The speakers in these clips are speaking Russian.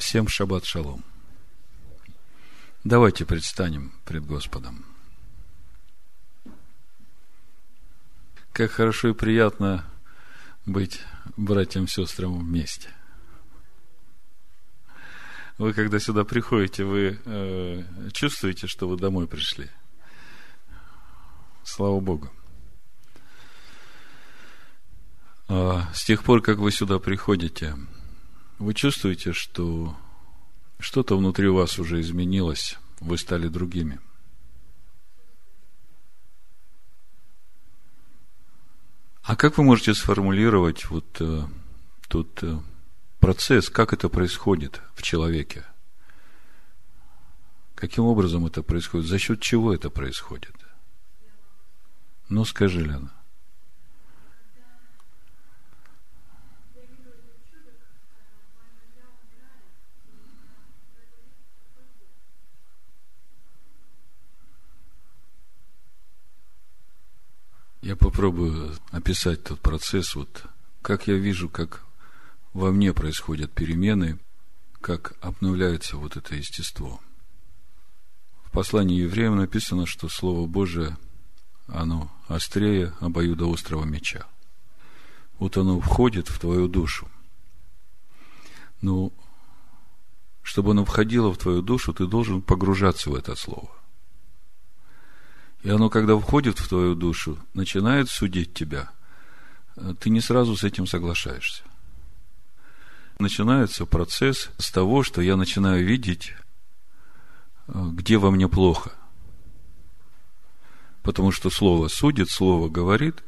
Всем шаббат шалом. Давайте предстанем пред Господом. Как хорошо и приятно быть братьям и сестрам вместе. Вы, когда сюда приходите, вы э, чувствуете, что вы домой пришли? Слава Богу. А с тех пор, как вы сюда приходите, вы чувствуете, что что-то внутри вас уже изменилось, вы стали другими. А как вы можете сформулировать вот э, тот э, процесс, как это происходит в человеке? Каким образом это происходит? За счет чего это происходит? Ну, скажи, Лена. Я попробую описать тот процесс, вот как я вижу, как во мне происходят перемены, как обновляется вот это естество. В послании евреям написано, что Слово Божие, оно острее обоюдоострого меча. Вот оно входит в твою душу. Ну, чтобы оно входило в твою душу, ты должен погружаться в это Слово. И оно, когда входит в твою душу, начинает судить тебя, ты не сразу с этим соглашаешься. Начинается процесс с того, что я начинаю видеть, э, где во мне плохо. Потому что слово судит, слово говорит,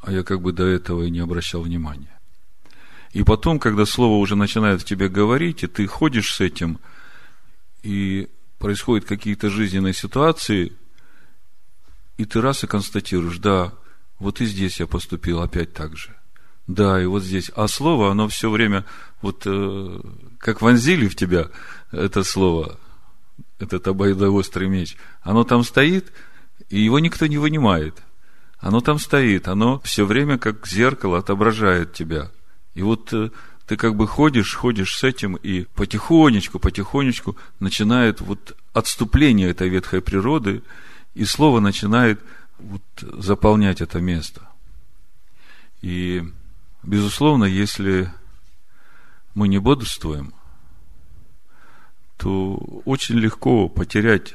а я как бы до этого и не обращал внимания. И потом, когда слово уже начинает в тебе говорить, и ты ходишь с этим, и происходят какие-то жизненные ситуации, и ты раз и констатируешь, да, вот и здесь я поступил опять так же. Да, и вот здесь. А слово, оно все время, вот э, как вонзили в тебя это слово, этот обоюдоострый меч, оно там стоит, и его никто не вынимает. Оно там стоит, оно все время как зеркало отображает тебя. И вот э, ты как бы ходишь, ходишь с этим, и потихонечку, потихонечку начинает вот отступление этой ветхой природы, и слово начинает вот заполнять это место. И, безусловно, если мы не бодрствуем, то очень легко потерять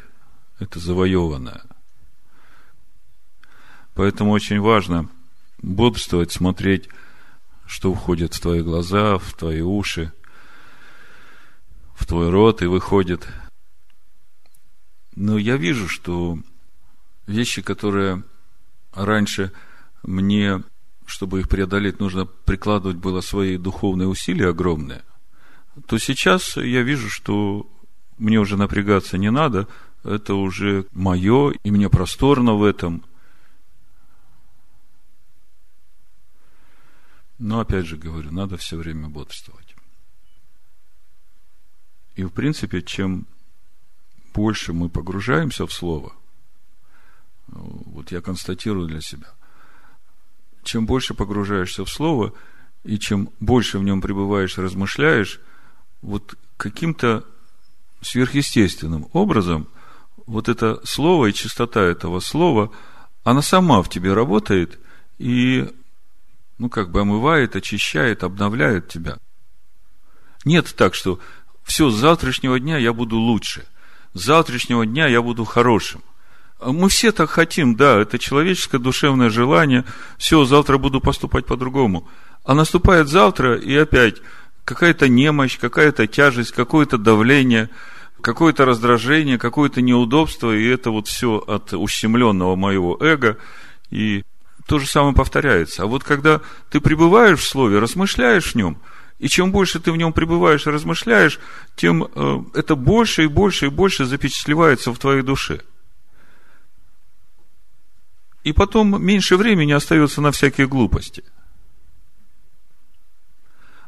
это завоеванное. Поэтому очень важно бодрствовать, смотреть что входит в твои глаза, в твои уши, в твой рот и выходит. Но я вижу, что вещи, которые раньше мне, чтобы их преодолеть, нужно прикладывать было свои духовные усилия огромные, то сейчас я вижу, что мне уже напрягаться не надо, это уже мое, и мне просторно в этом – Но опять же говорю, надо все время бодрствовать. И в принципе, чем больше мы погружаемся в Слово, вот я констатирую для себя, чем больше погружаешься в Слово, и чем больше в нем пребываешь, размышляешь, вот каким-то сверхъестественным образом вот это слово и чистота этого слова, она сама в тебе работает, и ну, как бы омывает, очищает, обновляет тебя. Нет так, что все, с завтрашнего дня я буду лучше, с завтрашнего дня я буду хорошим. А мы все так хотим, да, это человеческое душевное желание, все, завтра буду поступать по-другому. А наступает завтра, и опять какая-то немощь, какая-то тяжесть, какое-то давление, какое-то раздражение, какое-то неудобство, и это вот все от ущемленного моего эго, и то же самое повторяется. А вот когда ты пребываешь в Слове, размышляешь в нем, и чем больше ты в нем пребываешь и размышляешь, тем э, это больше и больше и больше запечатлевается в твоей душе. И потом меньше времени остается на всякие глупости.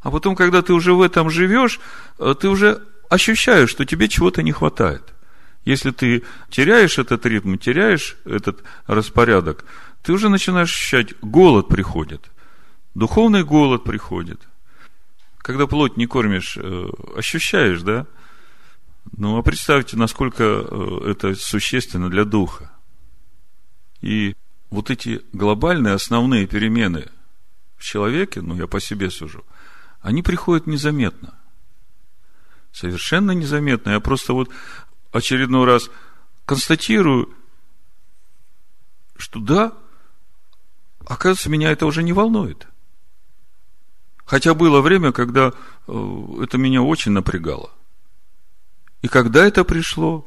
А потом, когда ты уже в этом живешь, э, ты уже ощущаешь, что тебе чего-то не хватает. Если ты теряешь этот ритм, теряешь этот распорядок, ты уже начинаешь ощущать, голод приходит. Духовный голод приходит. Когда плоть не кормишь, э, ощущаешь, да? Ну, а представьте, насколько э, это существенно для духа. И вот эти глобальные основные перемены в человеке, ну, я по себе сужу, они приходят незаметно. Совершенно незаметно. Я просто вот очередной раз констатирую, что да, оказывается, меня это уже не волнует. Хотя было время, когда э, это меня очень напрягало. И когда это пришло,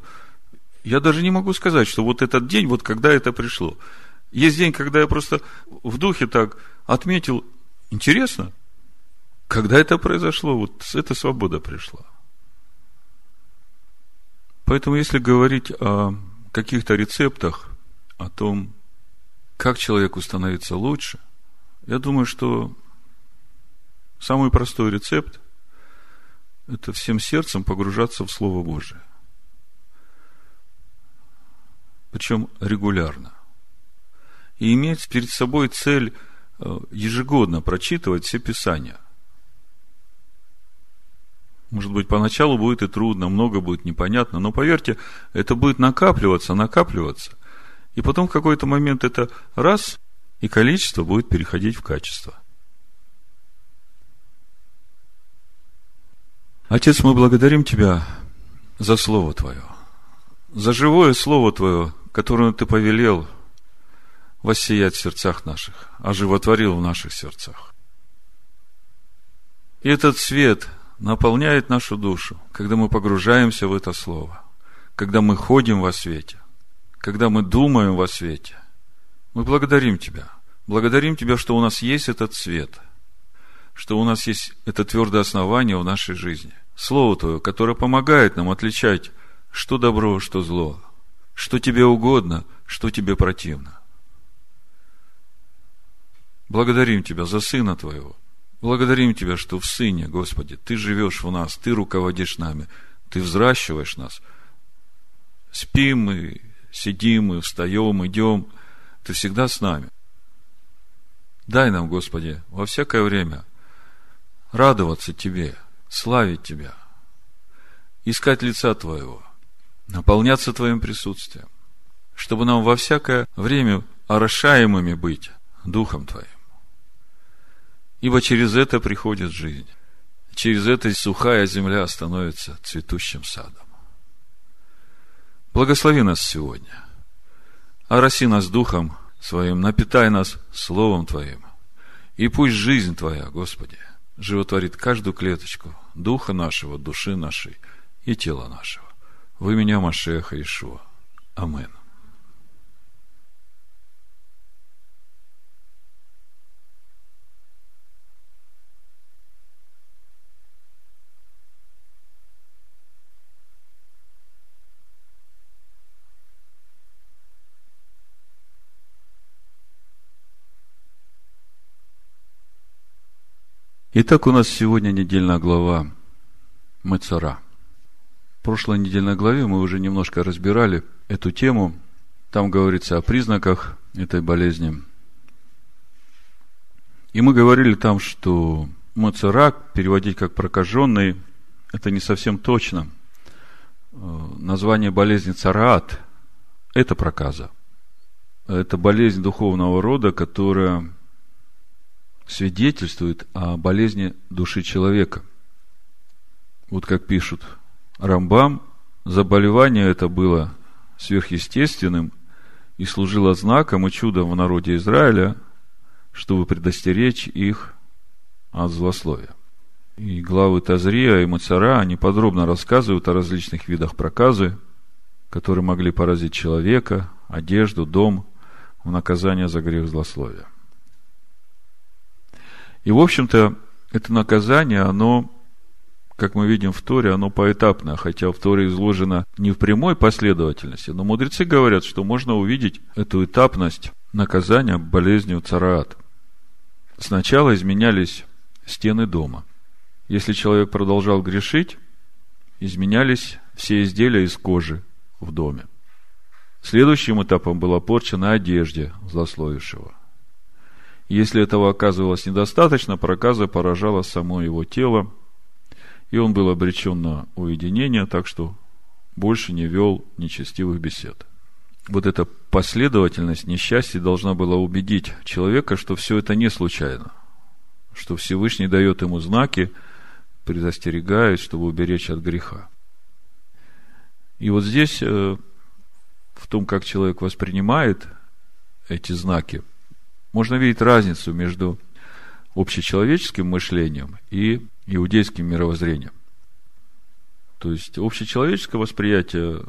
я даже не могу сказать, что вот этот день, вот когда это пришло. Есть день, когда я просто в духе так отметил, интересно, когда это произошло, вот эта свобода пришла. Поэтому, если говорить о каких-то рецептах, о том, как человеку становиться лучше, я думаю, что самый простой рецепт – это всем сердцем погружаться в Слово Божие. Причем регулярно. И иметь перед собой цель э, ежегодно прочитывать все Писания – может быть, поначалу будет и трудно, много будет непонятно, но поверьте, это будет накапливаться, накапливаться. И потом в какой-то момент это раз, и количество будет переходить в качество. Отец, мы благодарим Тебя за Слово Твое, за живое Слово Твое, которое Ты повелел воссиять в сердцах наших, оживотворил в наших сердцах. И этот свет – наполняет нашу душу, когда мы погружаемся в это Слово, когда мы ходим во свете, когда мы думаем во свете. Мы благодарим Тебя. Благодарим Тебя, что у нас есть этот свет, что у нас есть это твердое основание в нашей жизни. Слово Твое, которое помогает нам отличать, что добро, что зло, что Тебе угодно, что Тебе противно. Благодарим Тебя за Сына Твоего – Благодарим Тебя, что в Сыне, Господи, Ты живешь в нас, Ты руководишь нами, Ты взращиваешь нас. Спим мы, сидим мы, встаем, идем, Ты всегда с нами. Дай нам, Господи, во всякое время радоваться Тебе, славить Тебя, искать лица Твоего, наполняться Твоим присутствием, чтобы нам во всякое время орошаемыми быть Духом Твоим. Ибо через это приходит жизнь. Через это сухая земля становится цветущим садом. Благослови нас сегодня. Ороси нас Духом Своим, напитай нас Словом Твоим. И пусть жизнь Твоя, Господи, животворит каждую клеточку Духа нашего, души нашей и тела нашего. Вы меня, Машеха Ишуа. Амин. Итак, у нас сегодня недельная глава Мацара. В прошлой недельной главе мы уже немножко разбирали эту тему. Там говорится о признаках этой болезни. И мы говорили там, что Мацара переводить как прокаженный, это не совсем точно. Э, название болезни цараат – это проказа. Это болезнь духовного рода, которая свидетельствует о болезни души человека. Вот как пишут Рамбам, заболевание это было сверхъестественным и служило знаком и чудом в народе Израиля, чтобы предостеречь их от злословия. И главы Тазрия и Мацара, они подробно рассказывают о различных видах проказы, которые могли поразить человека, одежду, дом в наказание за грех злословия. И, в общем-то, это наказание, оно, как мы видим в Торе, оно поэтапно, хотя в Торе изложено не в прямой последовательности, но мудрецы говорят, что можно увидеть эту этапность наказания болезнью цараат. Сначала изменялись стены дома. Если человек продолжал грешить, изменялись все изделия из кожи в доме. Следующим этапом была порча на одежде злословившего. Если этого оказывалось недостаточно, проказа поражала само его тело, и он был обречен на уединение, так что больше не вел нечестивых бесед. Вот эта последовательность несчастья должна была убедить человека, что все это не случайно, что Всевышний дает ему знаки, предостерегает, чтобы уберечь от греха. И вот здесь, э, в том, как человек воспринимает эти знаки, можно видеть разницу между общечеловеческим мышлением и иудейским мировоззрением. То есть общечеловеческое восприятие, э,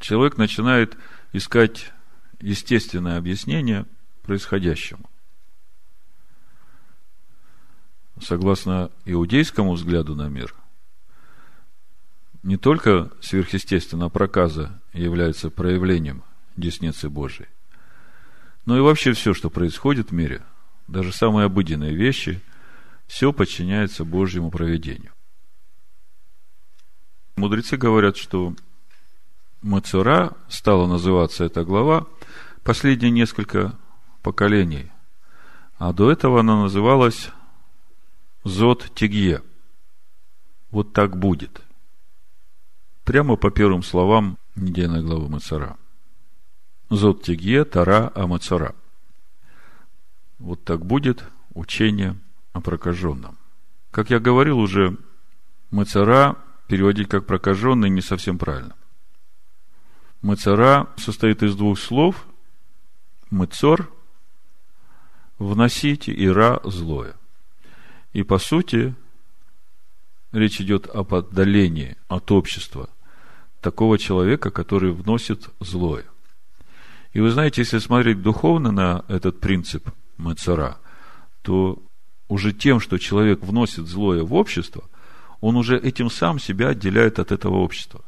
человек начинает искать естественное объяснение происходящему. Согласно иудейскому взгляду на мир, не только сверхъестественная проказа является проявлением десницы Божией, но и вообще все, что происходит в мире, даже самые обыденные вещи, все подчиняется Божьему проведению. Мудрецы говорят, что Мацура стала называться эта глава последние несколько поколений, а до этого она называлась Зод Тигье. Вот так будет. Прямо по первым словам недельной главы Мацара. Зод Тигье, Тара, Амацара. Вот так будет учение о прокаженном. Как я говорил уже, Мацара переводить как прокаженный не совсем правильно. Мацара состоит из двух слов. Мыцор – вносить, и ра – злое. И по сути, речь идет об отдалении от общества такого человека, который вносит злое. И вы знаете, если смотреть духовно на этот принцип Мацара, то уже тем, что человек вносит злое в общество – он уже этим сам себя отделяет от этого общества.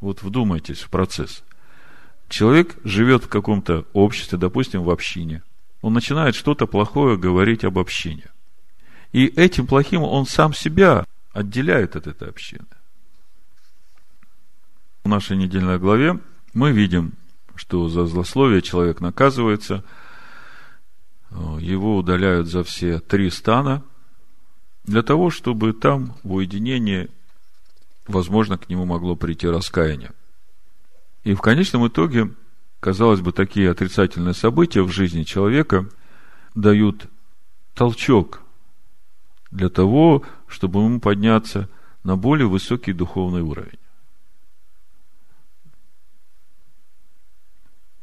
Вот вдумайтесь в процесс. Человек живет в каком-то обществе, допустим, в общине. Он начинает что-то плохое говорить об общине. И этим плохим он сам себя отделяет от этой общины. В нашей недельной главе мы видим, что за злословие человек наказывается, его удаляют за все три стана – для того, чтобы там, в уединении, возможно, к нему могло прийти раскаяние. И в конечном итоге, казалось бы, такие отрицательные события в жизни человека дают толчок для того, чтобы ему подняться на более высокий духовный уровень.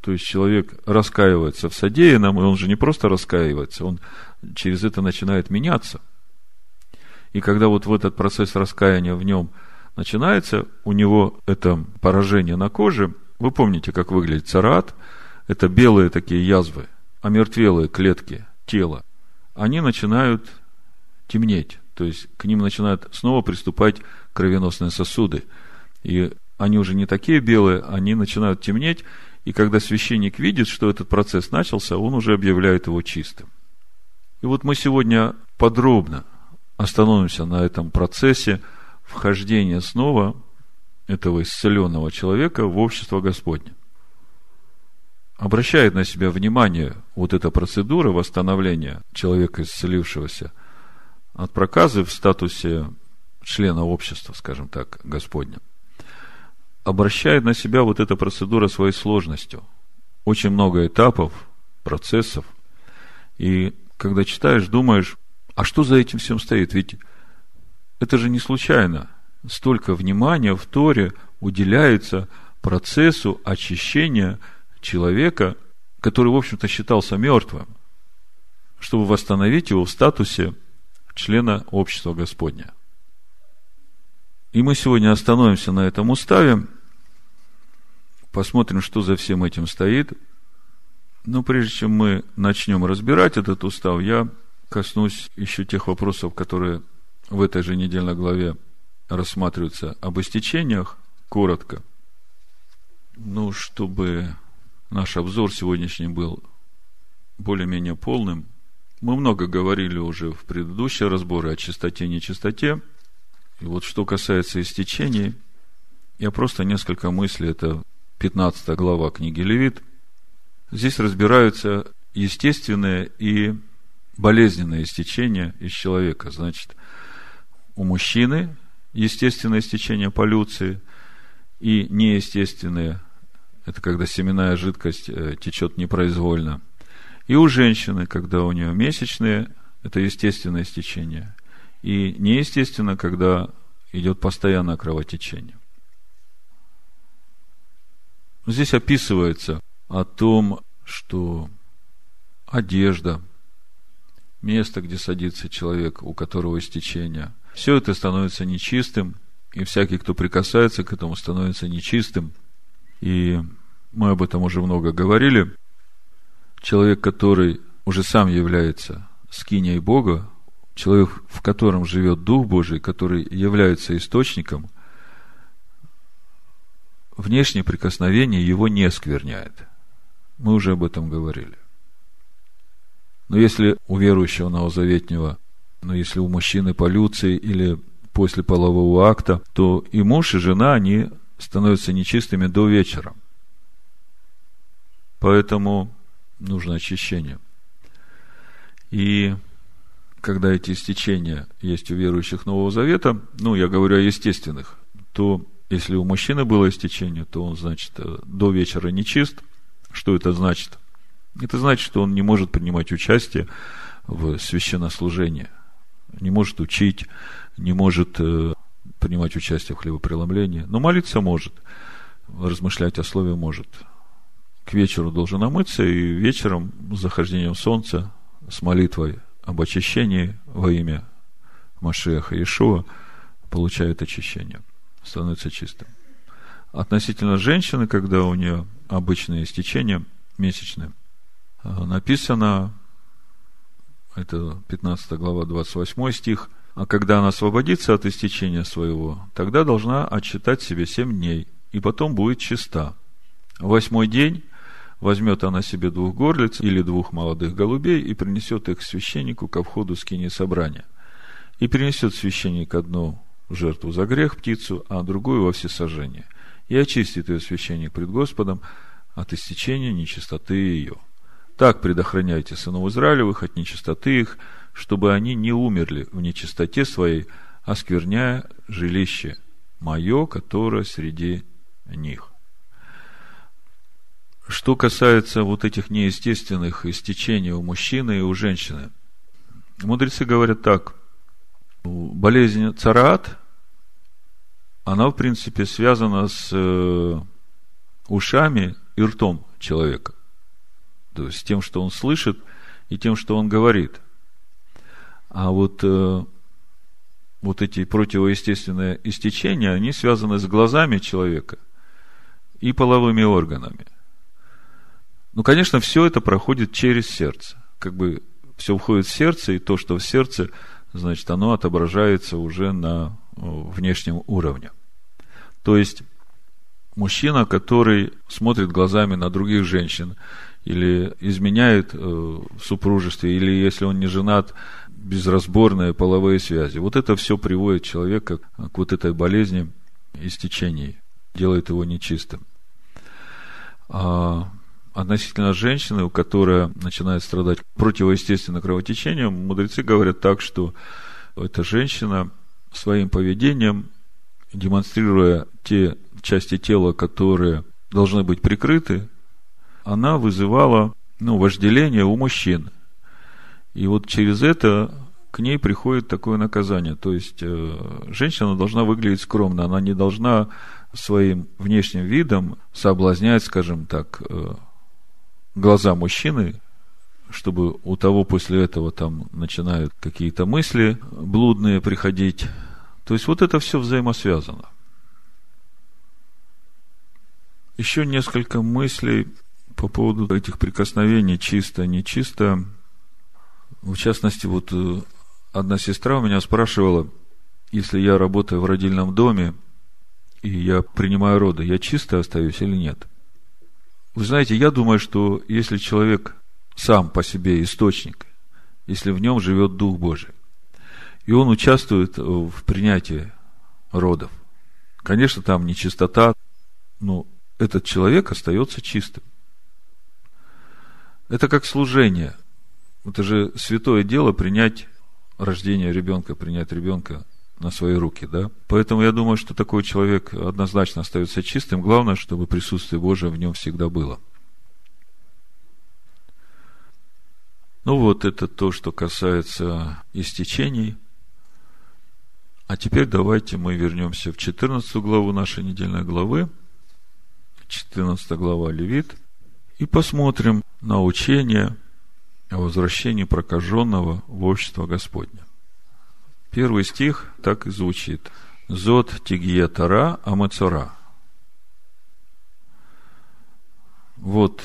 То есть человек раскаивается в содеянном, и он же не просто раскаивается, он через это начинает меняться – и когда вот в этот процесс раскаяния в нем начинается, у него это поражение на коже, вы помните, как выглядит царат, это белые такие язвы, омертвелые клетки тела, они начинают темнеть, то есть к ним начинают снова приступать кровеносные сосуды. И они уже не такие белые, они начинают темнеть, и когда священник видит, что этот процесс начался, он уже объявляет его чистым. И вот мы сегодня подробно остановимся на этом процессе вхождения снова этого исцеленного человека в общество Господне. Обращает на себя внимание вот эта процедура восстановления человека, исцелившегося от проказы в статусе члена общества, скажем так, Господня. Обращает на себя вот эта процедура своей сложностью. Очень много этапов, процессов. И когда читаешь, думаешь, а что за этим всем стоит? Ведь это же не случайно. Столько внимания в Торе уделяется процессу очищения человека, который, в общем-то, считался мертвым, чтобы восстановить его в статусе члена общества Господня. И мы сегодня остановимся на этом уставе, посмотрим, что за всем этим стоит. Но прежде чем мы начнем разбирать этот устав, я коснусь еще тех вопросов, которые в этой же недельной главе рассматриваются об истечениях, коротко. Ну, чтобы наш обзор сегодняшний был более-менее полным. Мы много говорили уже в предыдущие разборы о чистоте и нечистоте. И вот что касается истечений, я просто несколько мыслей, это 15 глава книги Левит. Здесь разбираются естественные и болезненные истечения из человека. Значит, у мужчины естественное истечение полюции и неестественные – это когда семенная жидкость э, течет непроизвольно. И у женщины, когда у нее месячные, это естественное истечение. И неестественно, когда идет постоянное кровотечение. Здесь описывается о том, что одежда, место, где садится человек, у которого истечение, все это становится нечистым, и всякий, кто прикасается к этому, становится нечистым. И мы об этом уже много говорили. Человек, который уже сам является скиней Бога, человек, в котором живет Дух Божий, который является источником, внешнее прикосновение его не скверняет. Мы уже об этом говорили. Но если у верующего новозаветнего, ну, если у мужчины полюции или после полового акта, то и муж, и жена, они становятся нечистыми до вечера. Поэтому нужно очищение. И когда эти истечения есть у верующих Нового Завета, ну, я говорю о естественных, то если у мужчины было истечение, то он, значит, э, до вечера нечист. Что это значит? Это значит, что он не может принимать участие в священнослужении, не может учить, не может э, принимать участие в хлебопреломлении, но молиться может, размышлять о слове может. К вечеру должен омыться, и вечером с захождением солнца, с молитвой об очищении во имя Машеха Иешуа получает очищение, становится чистым. Относительно женщины, когда у нее обычное истечение месячное, э, написано, это 15 глава, 28 стих, а когда она освободится от истечения своего, тогда должна отчитать себе семь дней, и потом будет чиста. Восьмой день возьмет она себе двух горлиц или двух молодых голубей и принесет их священнику ко входу скини собрания. И принесет священник одну жертву за грех, птицу, а другую во всесожжение. И очистит ее священник пред Господом от истечения нечистоты ее. Так предохраняйте сынов Израилевых от нечистоты их, чтобы они не умерли в нечистоте своей, оскверняя жилище мое, которое среди них. Что касается вот этих неестественных истечений у мужчины и у женщины, мудрецы говорят так. Болезнь цараат, она, в принципе, связана с э, ушами и ртом человека. То есть, тем, что он слышит, и тем, что он говорит. А вот, э, вот эти противоестественные истечения, они связаны с глазами человека и половыми органами. Ну, конечно, все это проходит через сердце. Как бы все входит в сердце, и то, что в сердце, значит, оно отображается уже на внешнем уровне. То есть, мужчина, который смотрит глазами на других женщин, или изменяет э, в супружестве, или если он не женат, безразборные половые связи. Вот это все приводит человека к вот этой болезни истечений, делает его нечистым. А относительно женщины, у которой начинает страдать противоестественным кровотечением, мудрецы говорят так, что эта женщина своим поведением, демонстрируя те части тела, которые должны быть прикрыты, она вызывала ну, вожделение у мужчин. И вот через это к ней приходит такое наказание. То есть э, женщина должна выглядеть скромно, она не должна своим внешним видом соблазнять, скажем так, э, глаза мужчины, чтобы у того после этого там начинают какие-то мысли блудные приходить. То есть вот это все взаимосвязано. Еще несколько мыслей по поводу этих прикосновений чисто, нечисто. В частности, вот э, одна сестра у меня спрашивала, если я работаю в родильном доме, и я принимаю роды, я чисто остаюсь или нет? Вы знаете, я думаю, что если человек сам по себе источник, если в нем живет Дух Божий, и он участвует в принятии родов, конечно, там нечистота, но этот человек остается чистым. Это как служение. Это же святое дело принять рождение ребенка, принять ребенка на свои руки, да? Поэтому я думаю, что такой человек однозначно остается чистым. Главное, чтобы присутствие Божие в нем всегда было. Ну вот, это то, что касается истечений. А теперь давайте мы вернемся в 14 главу нашей недельной главы. 14 глава Левит. И посмотрим на учение о возвращении прокаженного в общество Господне. Первый стих так и звучит. Зод тигия тара амацора. Вот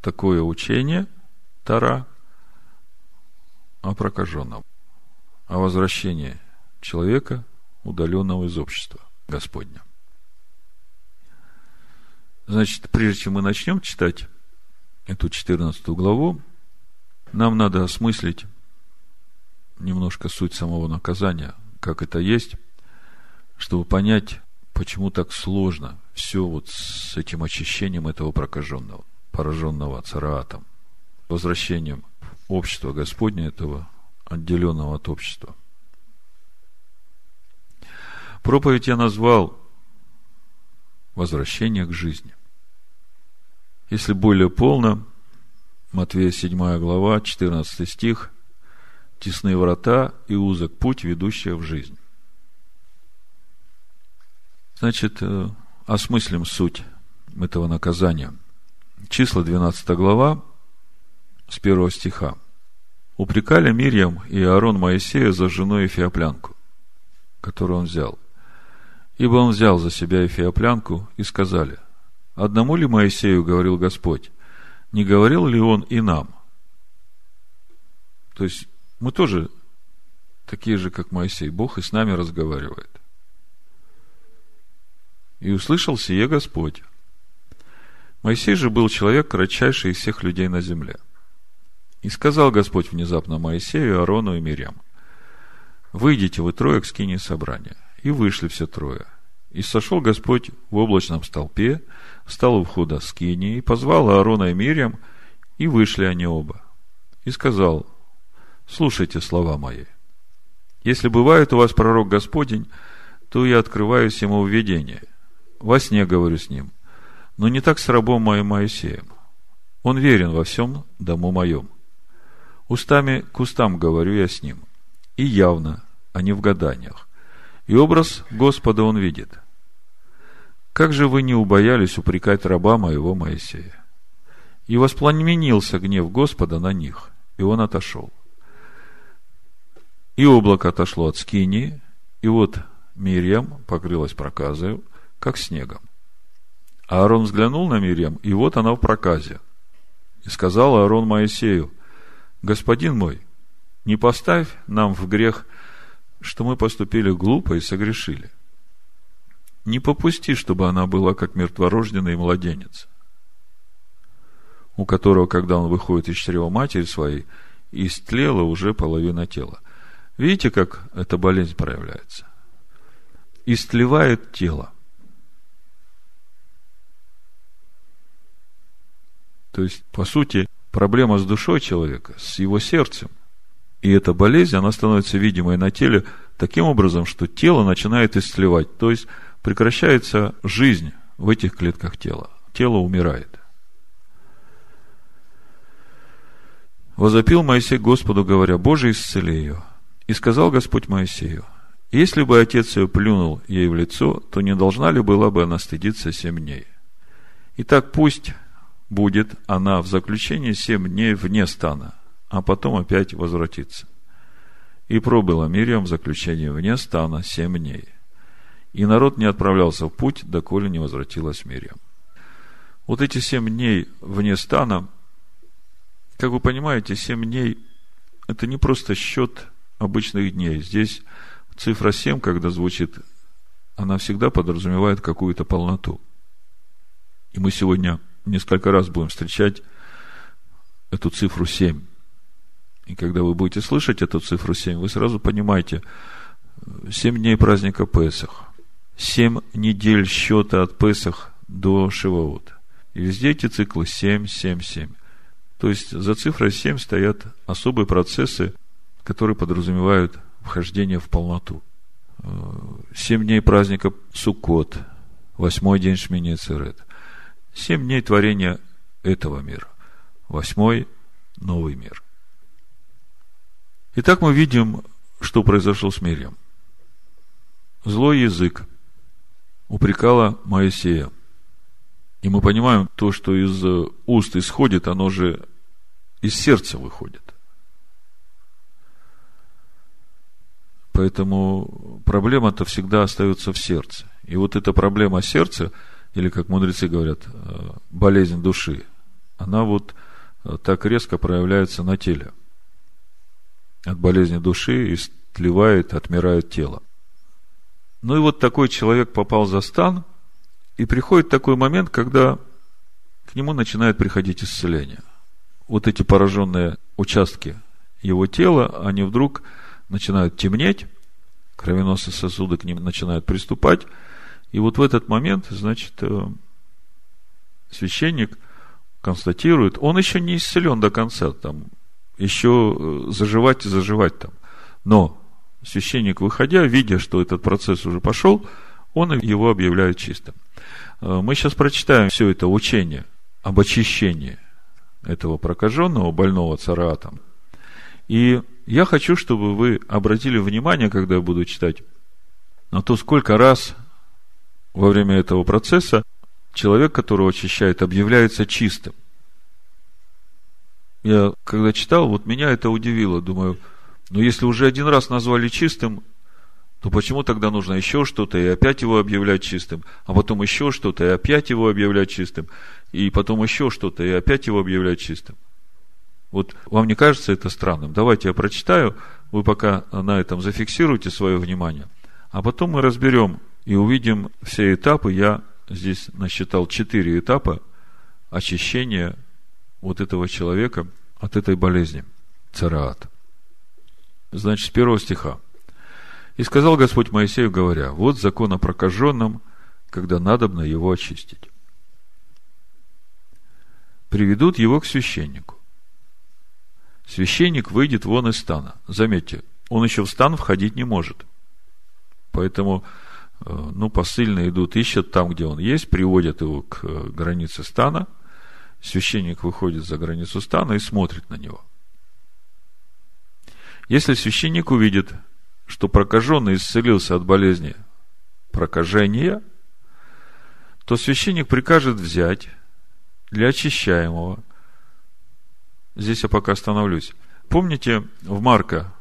такое учение Тара о прокаженном, о возвращении человека, удаленного из общества Господня. Значит, прежде чем мы начнем читать эту 14 главу, нам надо осмыслить немножко суть самого наказания, как это есть, чтобы понять, почему так сложно все вот с этим очищением этого прокаженного, пораженного цараатом, возвращением общества Господня этого, отделенного от общества. Проповедь я назвал «Возвращение к жизни». Если более полно, Матвея 7 глава, 14 стих, «Тесные врата и узок путь, ведущий в жизнь». Значит, э, осмыслим суть этого наказания. Числа 12 глава, с первого стиха. Упрекали Мирьям и Аарон Моисея за жену Эфиоплянку, которую он взял. Ибо он взял за себя Эфиоплянку и сказали, одному ли Моисею говорил Господь, не говорил ли он и нам? То есть, мы тоже такие же, как Моисей. Бог и с нами разговаривает. И услышал сие Господь. Моисей же был человек кратчайший из всех людей на земле – и сказал Господь внезапно Моисею, Аарону и Мирям, «Выйдите вы трое к скине собрания». И вышли все трое. И сошел Господь в облачном столпе, встал у входа скини, и позвал Аарона и Мирям, и вышли они оба. И сказал, слушайте слова мои. Если бывает у вас пророк Господень, то я открываюсь ему в видение. Во сне говорю с ним, но не так с рабом моим Моисеем. Он верен во всем дому моем. Устами к устам говорю я с ним. И явно, а не в гаданиях. И образ Господа он видит. Как же вы не убоялись упрекать раба моего Моисея? И воспламенился гнев Господа на них, и он отошел. И облако отошло от скини, и вот Мирьям покрылась проказою, как снегом. А Аарон взглянул на Мирьям, и вот она в проказе. И сказал Аарон Моисею, Господин мой, не поставь нам в грех, что мы поступили глупо и согрешили. Не попусти, чтобы она была как мертворожденный младенец, у которого, когда он выходит из чрева матери своей, истлела уже половина тела. Видите, как эта болезнь проявляется? Истлевает тело. То есть, по сути, проблема с душой человека, с его сердцем. И эта болезнь, она становится видимой на теле таким образом, что тело начинает исцелевать. То есть прекращается жизнь в этих клетках тела. Тело умирает. Возопил Моисей Господу, говоря, Боже, исцели ее. И сказал Господь Моисею, если бы отец ее плюнул ей в лицо, то не должна ли была бы она стыдиться семь дней? Итак, пусть будет она в заключении семь дней вне стана, а потом опять возвратится. И пробыла Мириам в заключении вне стана семь дней. И народ не отправлялся в путь, доколе не возвратилась Мириам. Вот эти семь дней вне стана, как вы понимаете, семь дней – это не просто счет обычных дней. Здесь цифра семь, когда звучит, она всегда подразумевает какую-то полноту. И мы сегодня несколько раз будем встречать эту цифру 7. И когда вы будете слышать эту цифру 7, вы сразу понимаете, 7 дней праздника Песах, 7 недель счета от Песах до Шиваот. И везде эти циклы 7, 7, 7. То есть за цифрой 7 стоят особые процессы, которые подразумевают вхождение в полноту. Семь дней праздника Суккот, восьмой день Шмини Церет. Семь дней творения этого мира. Восьмой – новый мир. Итак, мы видим, что произошло с Мирьям. Злой язык упрекала Моисея. И мы понимаем, то, что из уст исходит, оно же из сердца выходит. Поэтому проблема-то всегда остается в сердце. И вот эта проблема сердца, или, как мудрецы говорят, э, болезнь души, она вот э, так резко проявляется на теле. От болезни души истлевает, отмирает тело. Ну и вот такой человек попал за стан, и приходит такой момент, когда к нему начинает приходить исцеление. Вот эти пораженные участки его тела, они вдруг начинают темнеть, кровеносные сосуды к ним начинают приступать, и вот в этот момент, значит, э, священник констатирует, он еще не исцелен до конца, там, еще э, заживать и заживать там. Но священник, выходя, видя, что этот процесс уже пошел, он его объявляет чистым. Э, мы сейчас прочитаем все это учение об очищении этого прокаженного, больного царатом. И я хочу, чтобы вы обратили внимание, когда я буду читать, на то, сколько раз во время этого процесса человек, которого очищает, объявляется чистым. Я когда читал, вот меня это удивило. Думаю, ну если уже один раз назвали чистым, то почему тогда нужно еще что-то и опять его объявлять чистым, а потом еще что-то и опять его объявлять чистым, и потом еще что-то и опять его объявлять чистым? Вот вам не кажется это странным? Давайте я прочитаю, вы пока на этом зафиксируйте свое внимание, а потом мы разберем и увидим все этапы. Я здесь насчитал четыре этапа очищения вот этого человека от этой болезни, цараат. Значит, с первого стиха. И сказал Господь Моисею, говоря, вот закон о прокаженном, когда надобно его очистить. Приведут его к священнику. Священник выйдет вон из стана. Заметьте, он еще в стан входить не может. Поэтому, э, ну, посыльные идут, ищут там, где он есть, приводят его к э, границе стана. Священник выходит за границу стана и смотрит на него. Если священник увидит, что прокаженный исцелился от болезни прокажения, то священник прикажет взять для очищаемого. Здесь я пока остановлюсь. Помните, в Марка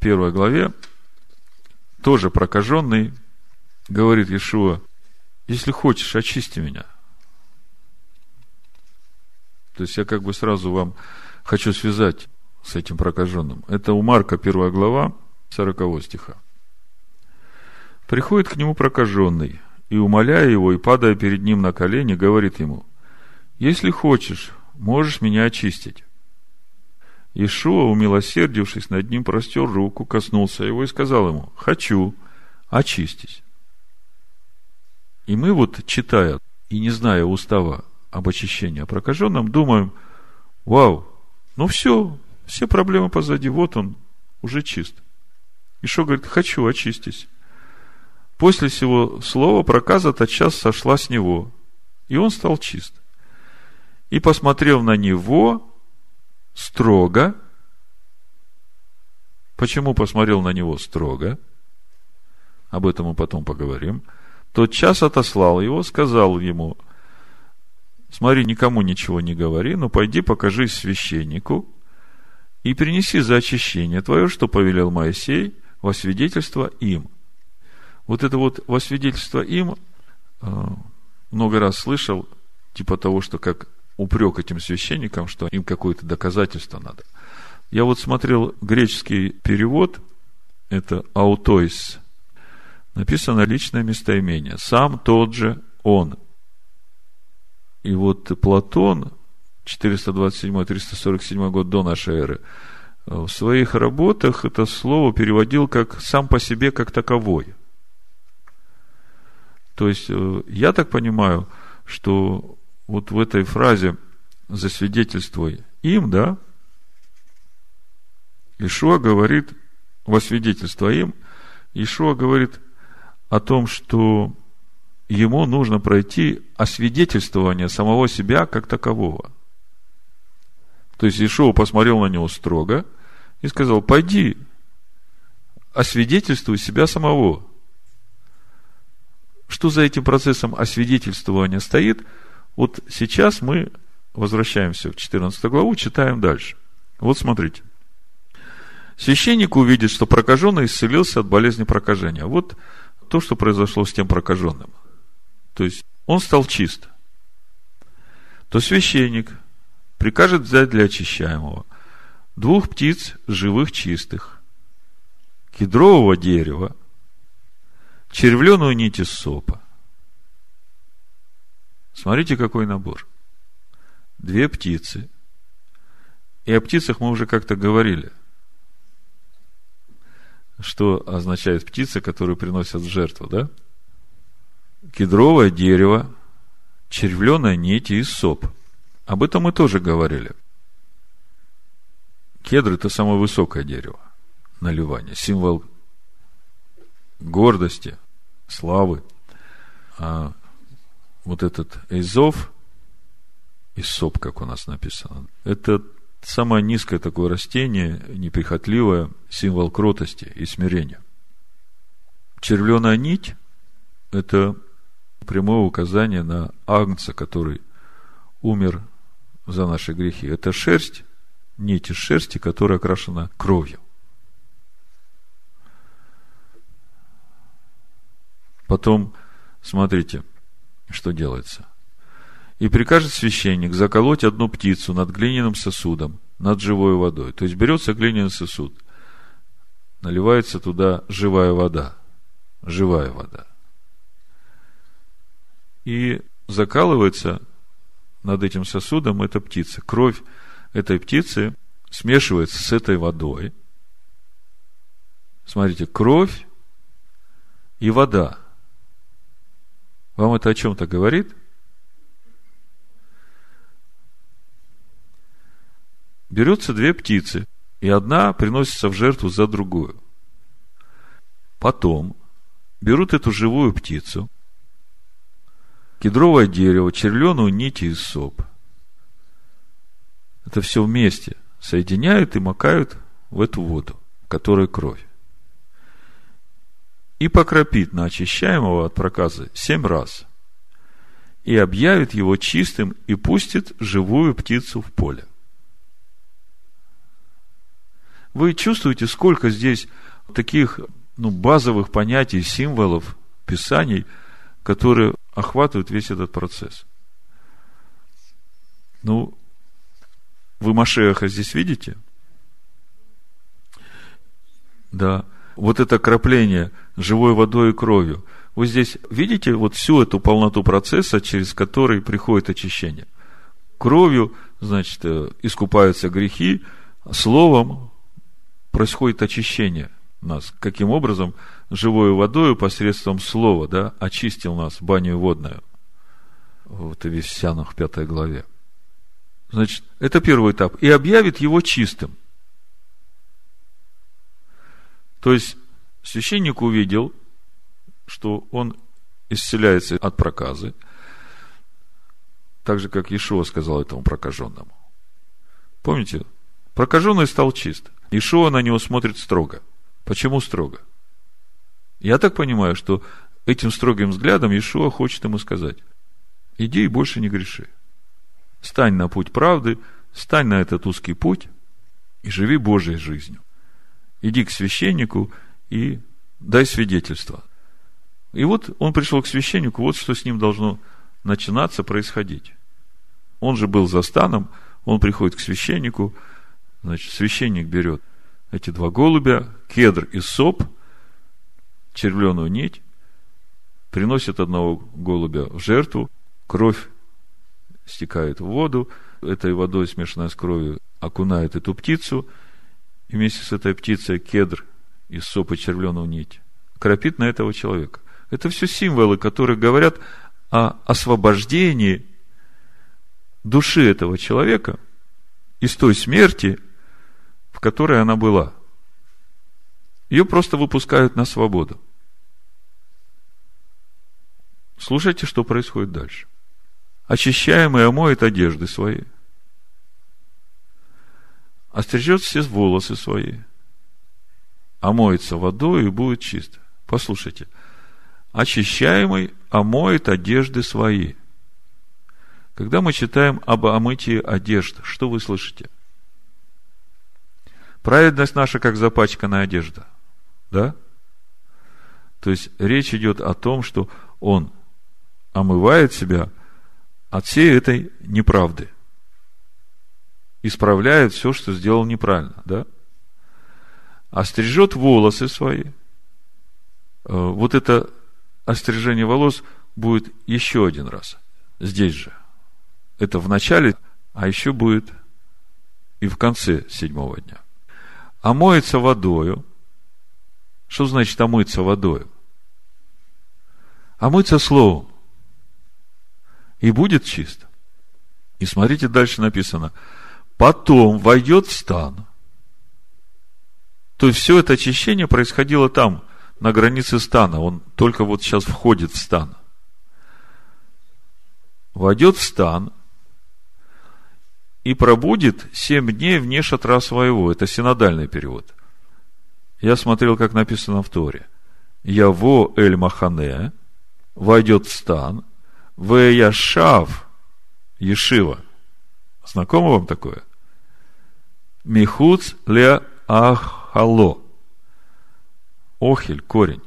первой главе тоже прокаженный говорит Иешуа, если хочешь, очисти меня. То есть я как бы сразу вам хочу связать с этим прокаженным. Это у Марка первая глава, 40 стиха. Приходит к нему прокаженный, и, умоляя его, и падая перед ним на колени, говорит ему, «Если хочешь, можешь меня очистить». Ишуа, умилосердившись над ним, простер руку, коснулся его и сказал ему, «Хочу, очистись». И мы вот, читая и не зная устава об очищении о прокаженном, думаем, вау, ну все, все проблемы позади, вот он, уже чист. И что говорит, хочу, очистись. После всего слова проказа тотчас сошла с него, и он стал чист. И посмотрел на него строго. Почему посмотрел на него строго? Об этом мы потом поговорим. Тот час отослал его, сказал ему, смотри, никому ничего не говори, но пойди покажись священнику и принеси за очищение твое, что повелел Моисей, во свидетельство им. Вот это вот во свидетельство им э, много раз слышал, типа того, что как упрек этим священникам, что им какое-то доказательство надо. Я вот смотрел греческий перевод, это аутойс, написано личное местоимение, сам тот же он. И вот Платон, 427-347 год до нашей эры, в своих работах это слово переводил как сам по себе как таковой. То есть, э, я так понимаю, что вот в этой фразе засвидетельствуй им, да, Ишуа говорит, во свидетельство им, Ишуа говорит о том, что ему нужно пройти освидетельствование самого себя как такового. То есть Ишуа посмотрел на него строго и сказал, пойди, освидетельствуй себя самого. Что за этим процессом освидетельствования стоит? Вот сейчас мы возвращаемся в 14 главу, читаем дальше. Вот смотрите. Священник увидит, что прокаженный исцелился от болезни прокажения. Вот то, что произошло с тем прокаженным. То есть, он стал чист. То священник прикажет взять для очищаемого двух птиц живых чистых, кедрового дерева, червленую нить из сопа. Смотрите, какой набор. Две птицы. И о птицах мы уже как-то говорили. Что означает птица, которую приносят в жертву, да? Кедровое дерево, червленая нить и соп. Об этом мы тоже говорили. Кедр – это самое высокое дерево на Ливане, символ гордости, славы. А вот этот Эйзов, Иссоп, как у нас написано, это самое низкое такое растение, неприхотливое, символ кротости и смирения. Червленая нить – это прямое указание на Агнца, который умер за наши грехи. Это шерсть, нить из шерсти, которая окрашена кровью. Потом, смотрите, что делается. И прикажет священник заколоть одну птицу над глиняным сосудом, над живой водой. То есть берется глиняный сосуд, наливается туда живая вода. Живая вода. И закалывается над этим сосудом эта птица. Кровь этой птицы смешивается с этой водой. Смотрите, кровь и вода. Вам это о чем-то говорит? Берутся две птицы, и одна приносится в жертву за другую. Потом берут эту живую птицу, кедровое дерево, червленую нить и соп. Это все вместе соединяют и макают в эту воду, в которой кровь и покропит на очищаемого от проказа семь раз, и объявит его чистым и пустит живую птицу в поле. Вы чувствуете, сколько здесь таких ну, базовых понятий, символов, писаний, которые охватывают весь этот процесс. Ну, вы Машеха здесь видите? Да вот это крапление живой водой и кровью, вы здесь видите вот всю эту полноту процесса, через который приходит очищение. Кровью, значит, э, искупаются грехи, словом происходит очищение нас. Каким образом? Живой водой посредством слова, да, очистил нас баню водную. Вот в пятой главе. Значит, это первый этап. И объявит его чистым. То есть, священник увидел, что он исцеляется от проказы, так же, как Ишуа сказал этому прокаженному. Помните, прокаженный стал чист. Ишуа на него смотрит строго. Почему строго? Я так понимаю, что этим строгим взглядом Ишуа хочет ему сказать, иди и больше не греши. Стань на путь правды, стань на этот узкий путь и живи Божьей жизнью иди к священнику и дай свидетельство. И вот он пришел к священнику, вот что с ним должно начинаться, происходить. Он же был за станом, он приходит к священнику, значит, священник берет эти два голубя, кедр и соп, червленую нить, приносит одного голубя в жертву, кровь стекает в воду, этой водой, смешанной с кровью, окунает эту птицу – и вместе с этой птицей кедр из сопа червленую нить кропит на этого человека. Это все символы, которые говорят о освобождении души этого человека из той смерти, в которой она была. Ее просто выпускают на свободу. Слушайте, что происходит дальше. Очищаемый омоет одежды свои, острижет все волосы свои, омоется водой и будет чист. Послушайте, очищаемый омоет одежды свои. Когда мы читаем об омытии одежд, что вы слышите? Праведность наша, как запачканная одежда. Да? То есть речь идет о том, что он омывает себя от всей этой неправды. Исправляет все, что сделал неправильно, да? Острижет волосы свои. Э, вот это острижение волос будет еще один раз. Здесь же. Это в начале, а еще будет и в конце седьмого дня. Омоется водою. Что значит омыться водою? Омыться словом и будет чист. И смотрите, дальше написано, потом войдет в стан. То есть все это очищение происходило там, на границе стана. Он только вот сейчас входит в стан. Войдет в стан и пробудет семь дней вне шатра своего. Это синодальный перевод. Я смотрел, как написано в Торе. Яво эль махане войдет в стан – Веяшав Ешива. Знакомо вам такое? Михуц ле ахало. Охель, корень.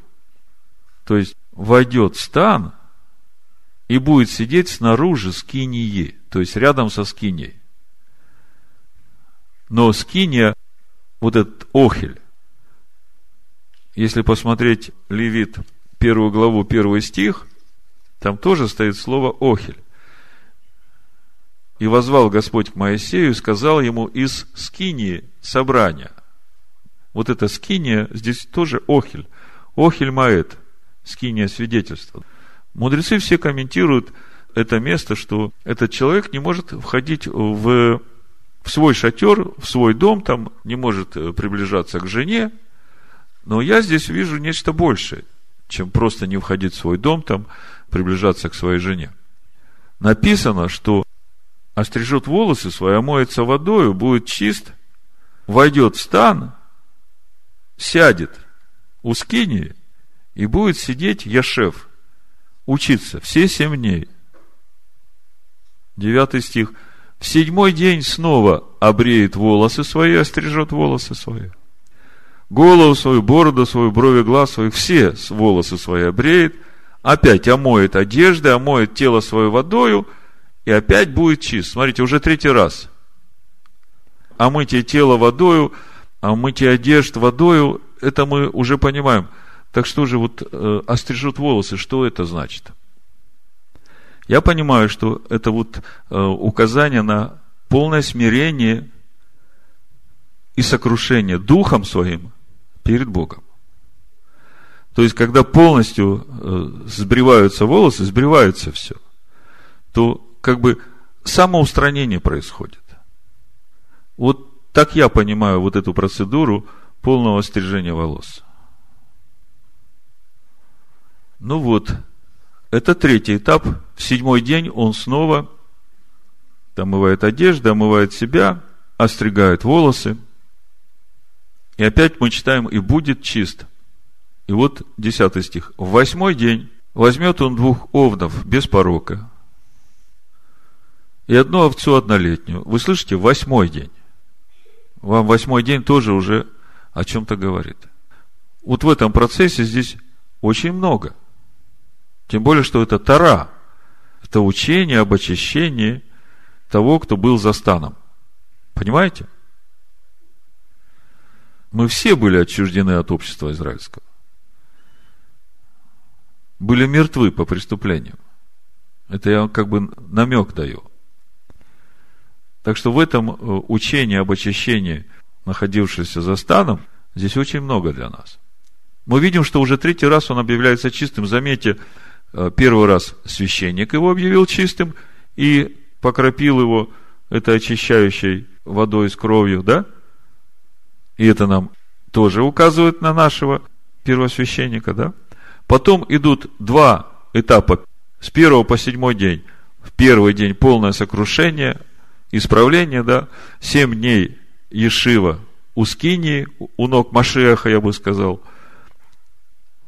То есть, войдет в стан и будет сидеть снаружи скинии, то есть рядом со скиней. Но скиния, вот этот охель, если посмотреть Левит, первую главу, первый стих – там тоже стоит слово «охель». И возвал Господь к Моисею и сказал ему из скинии собрания. Вот это скиния, здесь тоже охель. Охель маэт, скиния свидетельства. Мудрецы все комментируют это место, что этот человек не может входить в, в свой шатер, в свой дом, там не может приближаться к жене. Но я здесь вижу нечто большее, чем просто не входить в свой дом, там приближаться к своей жене. Написано, что острижет волосы свои, омоется водою, будет чист, войдет в стан, сядет у скинии и будет сидеть Яшев, учиться все семь дней. Девятый стих. В седьмой день снова обреет волосы свои, острижет волосы свои. Голову свою, бороду свою, брови, глаз своих, все волосы свои обреет – опять омоет одежды, омоет тело свое водою, и опять будет чист. Смотрите, уже третий раз. Омытие тела водою, омытие одежд водою, это мы уже понимаем. Так что же вот э, острижут волосы, что это значит? Я понимаю, что это вот э, указание на полное смирение и сокрушение духом своим перед Богом. То есть, когда полностью э, сбриваются волосы, сбривается все, то как бы самоустранение происходит. Вот так я понимаю вот эту процедуру полного стрижения волос. Ну вот, это третий этап. В седьмой день он снова омывает одежду, омывает себя, остригает волосы. И опять мы читаем, и будет чист. И вот десятый стих. В восьмой день возьмет он двух овнов без порока и одну овцу однолетнюю. Вы слышите? Восьмой день. Вам восьмой день тоже уже о чем-то говорит. Вот в этом процессе здесь очень много. Тем более, что это Тара. Это учение об очищении того, кто был за станом. Понимаете? Мы все были отчуждены от общества израильского были мертвы по преступлению. Это я как бы намек даю. Так что в этом э, учении об очищении, находившемся за станом, здесь очень много для нас. Мы видим, что уже третий раз он объявляется чистым. Заметьте, э, первый раз священник его объявил чистым, и покропил его этой очищающей водой с кровью, да? И это нам тоже указывает на нашего первосвященника, да? Потом идут два этапа с первого по седьмой день. В первый день полное сокрушение, исправление, да? Семь дней Ешива у Скинии, у ног Машеха, я бы сказал.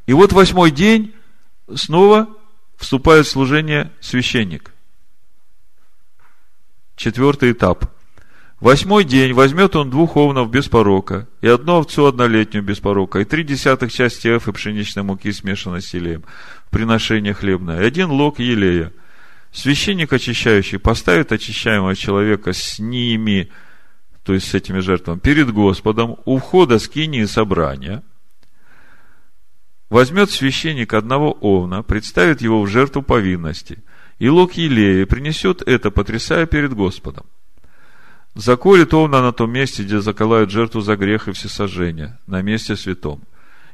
И вот восьмой день снова вступает в служение священник. Четвертый этап. Восьмой день возьмет он двух овнов без порока, и одну овцу однолетнюю без порока, и три десятых части эфы пшеничной муки, смешанной с елеем, приношение хлебное, и один лог елея. Священник очищающий поставит очищаемого человека с ними, то есть с этими жертвами, перед Господом у входа скинии собрания – Возьмет священник одного овна, представит его в жертву повинности, и лук елея принесет это, потрясая перед Господом. Заколет овна на том месте, где заколают жертву за грех и всесожжение, на месте святом.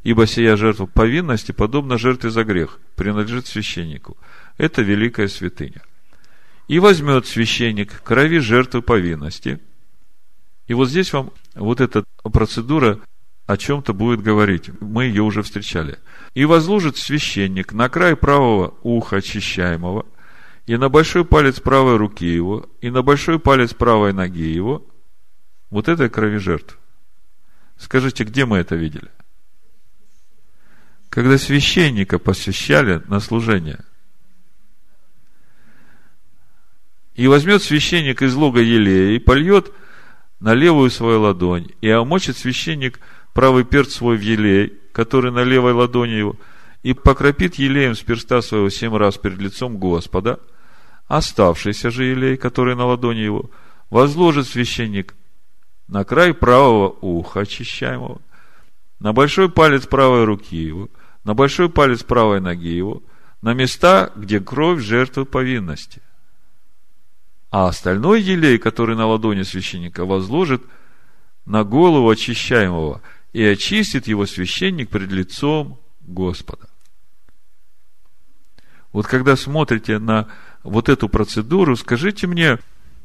Ибо сия жертва повинности, подобно жертве за грех, принадлежит священнику. Это великая святыня. И возьмет священник крови жертвы повинности. И вот здесь вам вот эта процедура о чем-то будет говорить. Мы ее уже встречали. И возложит священник на край правого уха очищаемого, и на большой палец правой руки его, и на большой палец правой ноги его, вот это крови жертв. Скажите, где мы это видели? Когда священника посвящали на служение. И возьмет священник из лога елея и польет на левую свою ладонь, и омочит священник – правый перст свой в елей, который на левой ладони его, и покропит елеем с перста своего семь раз перед лицом Господа, оставшийся же елей, который на ладони его, возложит священник на край правого уха очищаемого, на большой палец правой руки его, на большой палец правой ноги его, на места, где кровь жертвы повинности. А остальной елей, который на ладони священника, возложит на голову очищаемого – и очистит его священник пред лицом Господа. Вот когда смотрите на вот эту процедуру, скажите мне,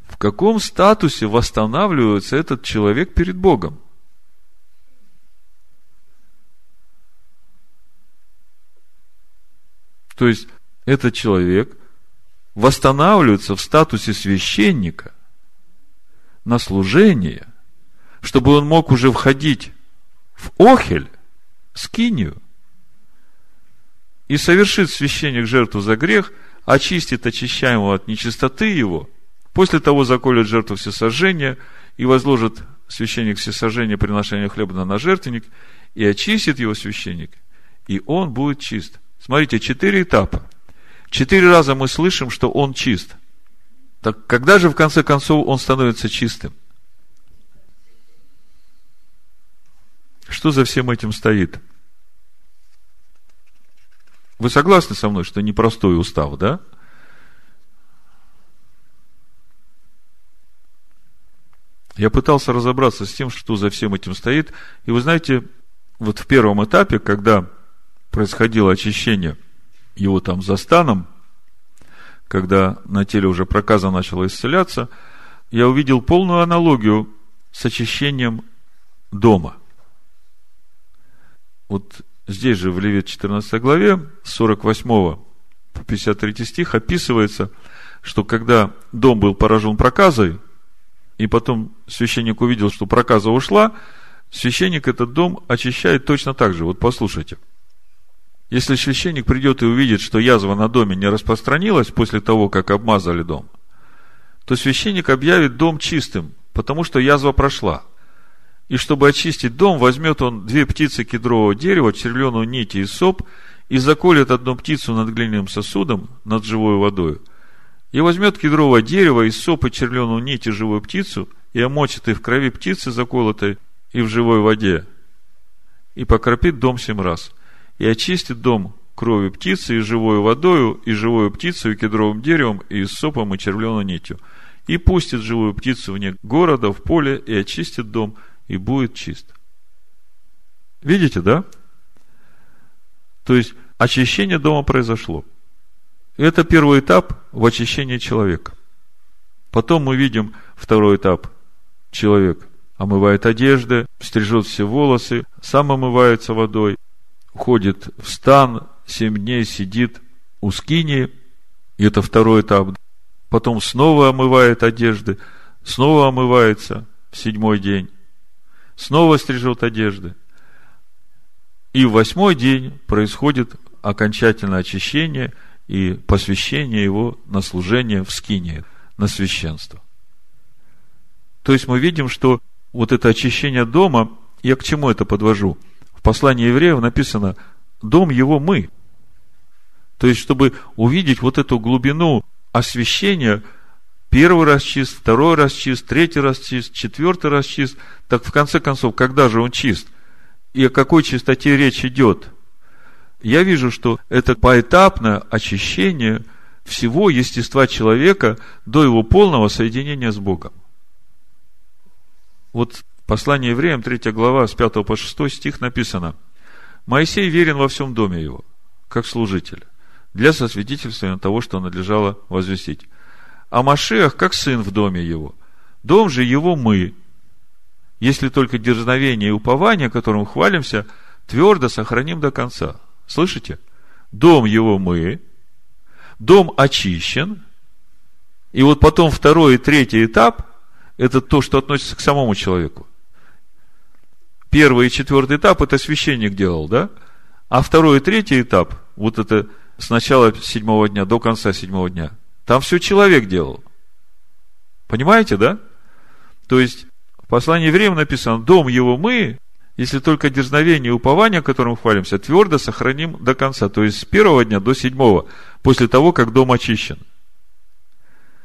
в каком статусе восстанавливается этот человек перед Богом? То есть, этот человек восстанавливается в статусе священника на служение, чтобы он мог уже входить в Охель, скинию, и совершит священник жертву за грех, очистит очищаемого от нечистоты его, после того заколет жертву всесожжения и возложит священник всесожжения приношения хлеба на жертвенник, и очистит его священник, и он будет чист. Смотрите, четыре этапа. Четыре раза мы слышим, что он чист. Так когда же в конце концов он становится чистым? Что за всем этим стоит? Вы согласны со мной, что непростой устав, да? Я пытался разобраться с тем, что за всем этим стоит. И вы знаете, вот в первом этапе, когда происходило очищение его там за станом, когда на теле уже проказа начала исцеляться, я увидел полную аналогию с очищением дома – вот здесь же в Левит 14 главе, 48 по 53 стих описывается, что когда дом был поражен проказой, и потом священник увидел, что проказа ушла, священник этот дом очищает точно так же. Вот послушайте. Если священник придет и увидит, что язва на доме не распространилась после того, как обмазали дом, то священник объявит дом чистым, потому что язва прошла. И чтобы очистить дом, возьмет он две птицы кедрового дерева, червленую нити и соп, и заколет одну птицу над глиняным сосудом, над живой водой. И возьмет кедровое дерево и соп и червленую нить и живую птицу, и омочит их в крови птицы заколотой и в живой воде, и покропит дом семь раз, и очистит дом кровью птицы и живой водою, и живую птицу, и кедровым деревом, и сопом, и червленой нитью. И пустит живую птицу вне города, в поле, и очистит дом – и будет чист. Видите, да? То есть, очищение дома произошло. Это первый этап в очищении человека. Потом мы видим второй этап. Человек омывает одежды, стрижет все волосы, сам омывается водой, ходит в стан, семь дней сидит у скинии, и это второй этап. Потом снова омывает одежды, снова омывается в седьмой день, снова стрижет одежды. И в восьмой день происходит окончательное очищение и посвящение его на служение в скине, на священство. То есть мы видим, что вот это очищение дома, я к чему это подвожу? Послании евреев написано, дом его мы. То есть, чтобы увидеть вот эту глубину освящения, первый раз чист, второй раз чист, третий раз чист, четвертый раз чист, так в конце концов, когда же он чист? И о какой чистоте речь идет? Я вижу, что это поэтапное очищение всего естества человека до его полного соединения с Богом. Вот послание евреям, 3 глава, с 5 по 6 стих написано. Моисей верен во всем доме его, как служитель, для сосвидетельствования того, что надлежало возвестить. А Машех, как сын в доме его. Дом же его мы, если только дерзновение и упование, которым хвалимся, твердо сохраним до конца. Слышите? Дом его мы, дом очищен, и вот потом второй и третий этап это то, что относится к самому человеку. Первый и четвертый этап это священник делал, да? А второй и третий этап, вот это с начала седьмого дня до конца седьмого дня, там все человек делал. Понимаете, да? То есть, в послании евреям написано, дом его мы, если только дерзновение и упование, которым хвалимся, твердо сохраним до конца, то есть с первого дня до седьмого, после того, как дом очищен.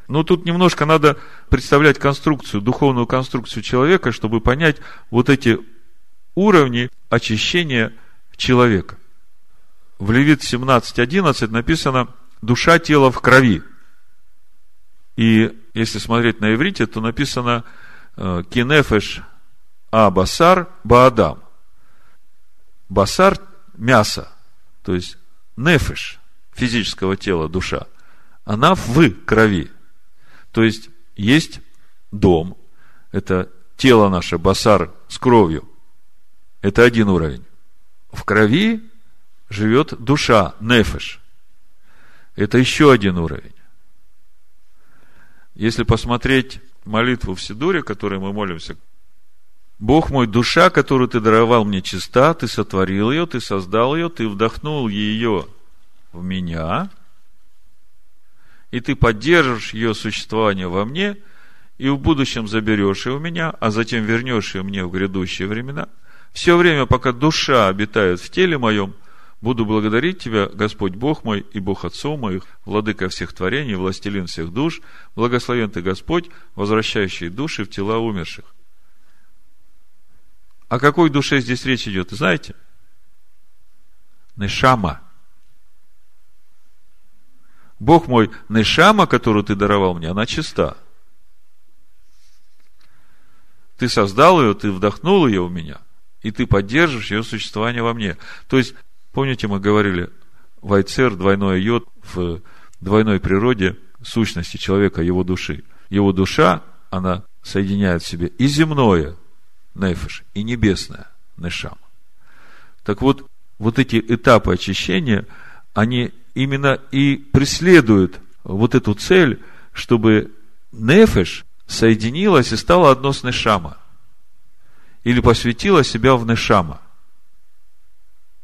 Но тут немножко надо представлять конструкцию, духовную конструкцию человека, чтобы понять вот эти уровни очищения человека. В Левит 17.11 написано «душа тела в крови». И если смотреть на иврите, то написано э, «кинефеш а басар баадам». Басар – мясо, то есть нефеш физического тела, душа, она в крови. То есть, есть дом, это тело наше, басар с кровью. Это один уровень. В крови живет душа, нефеш. Это еще один уровень. Если посмотреть молитву в Сидуре, которой мы молимся, Бог мой, душа, которую ты даровал мне чиста, ты сотворил ее, ты создал ее, ты вдохнул ее в меня – и ты поддержишь ее существование во мне, и в будущем заберешь ее у меня, а затем вернешь ее мне в грядущие времена. Все время, пока душа обитает в теле моем, буду благодарить Тебя, Господь Бог мой и Бог Отцов моих, Владыка всех творений, Властелин всех душ, благословен Ты, Господь, возвращающий души в тела умерших. О какой душе здесь речь идет, знаете? Нешама – Бог мой, Нешама, которую ты даровал мне, она чиста. Ты создал ее, ты вдохнул ее у меня, и ты поддержишь ее существование во мне. То есть, помните, мы говорили, Вайцер, двойной йод в двойной природе сущности человека, его души. Его душа, она соединяет в себе и земное, нефиш, и небесное, нешам. Так вот, вот эти этапы очищения, они именно и преследует вот эту цель, чтобы нефеш соединилась и стала одно с нешама. Или посвятила себя в нешама.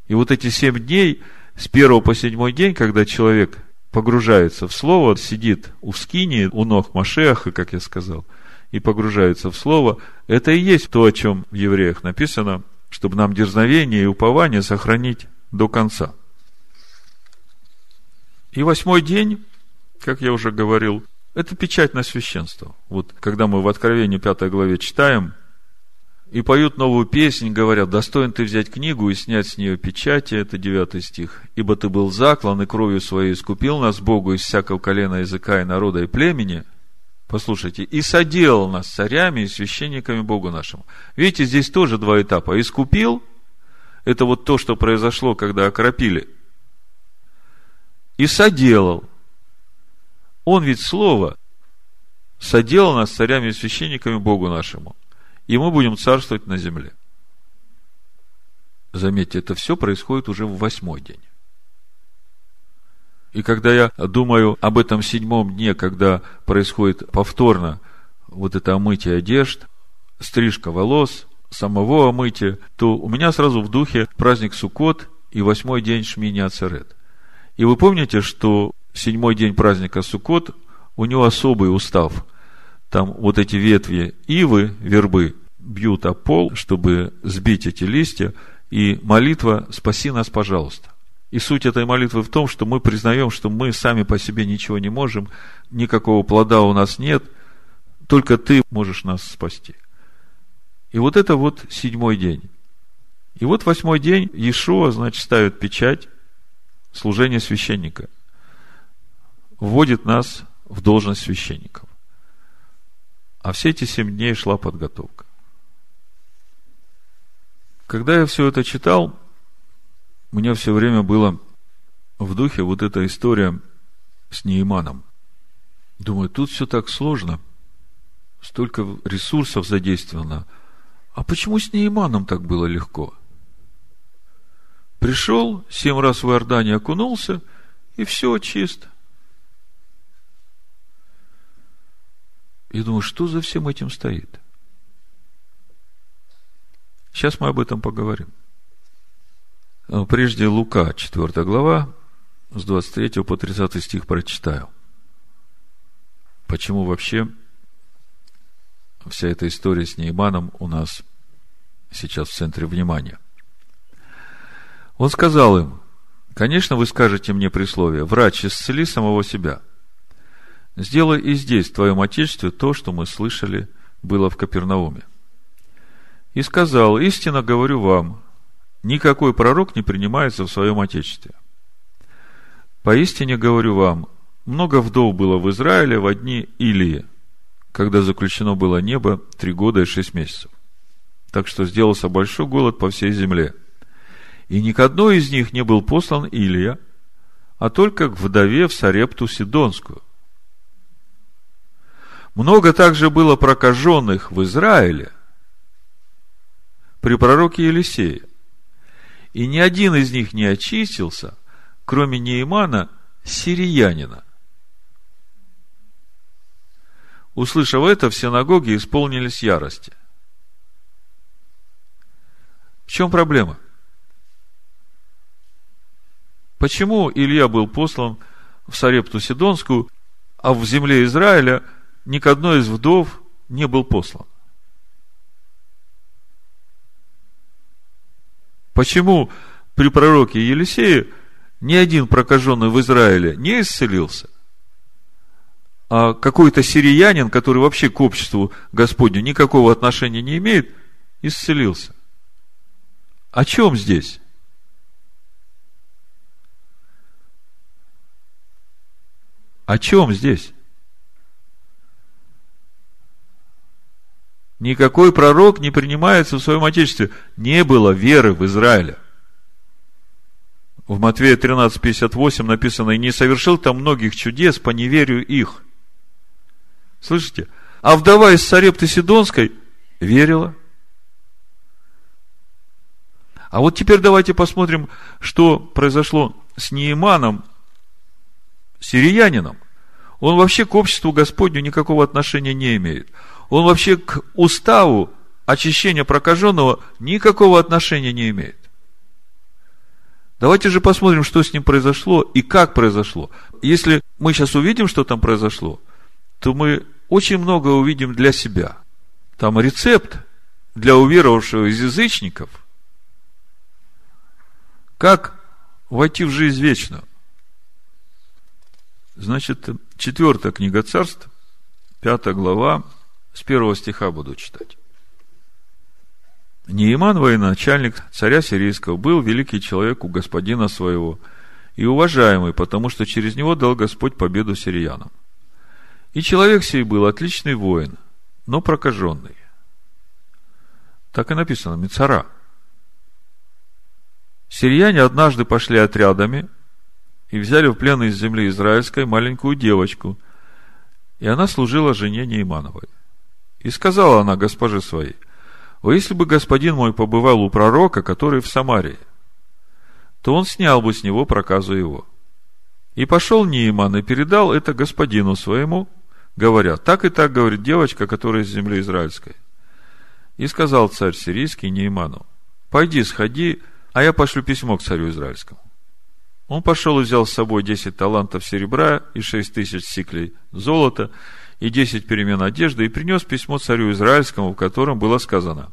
И вот эти семь дней, с первого по седьмой день, когда человек погружается в Слово, сидит у скини, у ног Машеха, как я сказал, и погружается в Слово, это и есть то, о чем в евреях написано, чтобы нам дерзновение и упование сохранить до конца. И восьмой день, как я уже говорил, это печать на священство. Вот когда мы в Откровении 5 главе читаем, и поют новую песнь, говорят, достоин ты взять книгу и снять с нее печати, это 9 стих. Ибо ты был заклан и кровью своей искупил нас Богу из всякого колена, языка и народа и племени. Послушайте, и соделал нас царями и священниками Богу нашему. Видите, здесь тоже два этапа. Искупил, это вот то, что произошло, когда окропили – и соделал. Он ведь слово. соделал нас царями и священниками Богу нашему, и мы будем царствовать на земле. Заметьте, это все происходит уже в восьмой день. И когда я думаю об этом седьмом дне, когда происходит повторно вот это омытие одежд, стрижка волос, самого омытия, то у меня сразу в духе праздник Суккот и восьмой день Шмини Ацерет. И вы помните, что седьмой день праздника Суккот, у него особый устав. Там вот эти ветви ивы, вербы, бьют о пол, чтобы сбить эти листья, и молитва «Спаси нас, пожалуйста». И суть этой молитвы в том, что мы признаем, что мы сами по себе ничего не можем, никакого плода у нас нет, только ты можешь нас спасти. И вот это вот седьмой день. И вот восьмой день Иешуа, значит, ставит печать служения священника. Вводит нас в должность священников. А все эти семь дней шла подготовка. Когда я все это читал, у меня все время было в духе вот эта история с Нейманом. Думаю, тут все так сложно, столько ресурсов задействовано. А почему с Нейманом так было легко? Пришел, семь раз в Иордане окунулся, и все чисто. И думаю, что за всем этим стоит? Сейчас мы об этом поговорим. Э, прежде Лука, 4 глава, с 23 по 30 стих прочитаю. Почему вообще вся эта история с Нейманом у нас сейчас в центре внимания. Он сказал им, конечно, вы скажете мне присловие, врач, исцели самого себя. Сделай и здесь, в твоем отечестве, то, что мы слышали, было в Капернауме. И сказал, истинно говорю вам, никакой пророк не принимается в своем Отечестве. Поистине говорю вам, много вдов было в Израиле в одни Илии, когда заключено было небо три года и шесть месяцев. Так что сделался большой голод по всей земле. И ни к одной из них не был послан Илия, а только к вдове в Сарепту Сидонскую. Много также было прокаженных в Израиле при пророке Елисее. И ни один из них не очистился, кроме Неимана, сириянина. Услышав это, в синагоге исполнились ярости. В чем проблема? Почему Илья был послан в Сарепту Сидонскую, а в земле Израиля ни к одной из вдов не был послан? Почему при пророке Елисее ни один прокаженный в Израиле не исцелился, а какой-то сириянин, который вообще к обществу Господню никакого отношения не имеет, исцелился? О чем здесь? О чем здесь? Никакой пророк не принимается в своем Отечестве. Не было веры в Израиле. В Матвея 13:58 написано, и не совершил там многих чудес по неверию их. Слышите? А вдова из Сарепты Сидонской верила. А вот теперь давайте посмотрим, что произошло с Неиманом, сириянином. Он вообще к обществу Господню никакого отношения не имеет он вообще к уставу очищения прокаженного никакого отношения не имеет. Давайте же посмотрим, что с ним произошло и как произошло. Если мы сейчас увидим, что там произошло, то мы очень много увидим для себя. Там рецепт для уверовавшего из язычников, как войти в жизнь вечную. Значит, четвертая книга царств, пятая глава, с первого стиха буду читать. Неиман, военачальник царя сирийского, был великий человек у господина своего и уважаемый, потому что через него дал Господь победу сириянам. И человек сей был отличный воин, но прокаженный. Так и написано, Мицара. Сирияне однажды пошли отрядами и взяли в плен из земли израильской маленькую девочку – И она служила жене Неймановой. И сказала она госпоже своей, «О, если бы господин мой побывал у пророка, который в Самарии, то он снял бы с него проказу его». И пошел Нейман и передал это господину своему, говоря, так и так говорит девочка, которая из земли израильской. И сказал царь сирийский Нейману, пойди, сходи, а я пошлю письмо к царю израильскому. Он пошел и взял с собой десять талантов серебра и шесть тысяч сиклей золота и десять перемен одежды и принес письмо царю израильскому, в котором было сказано,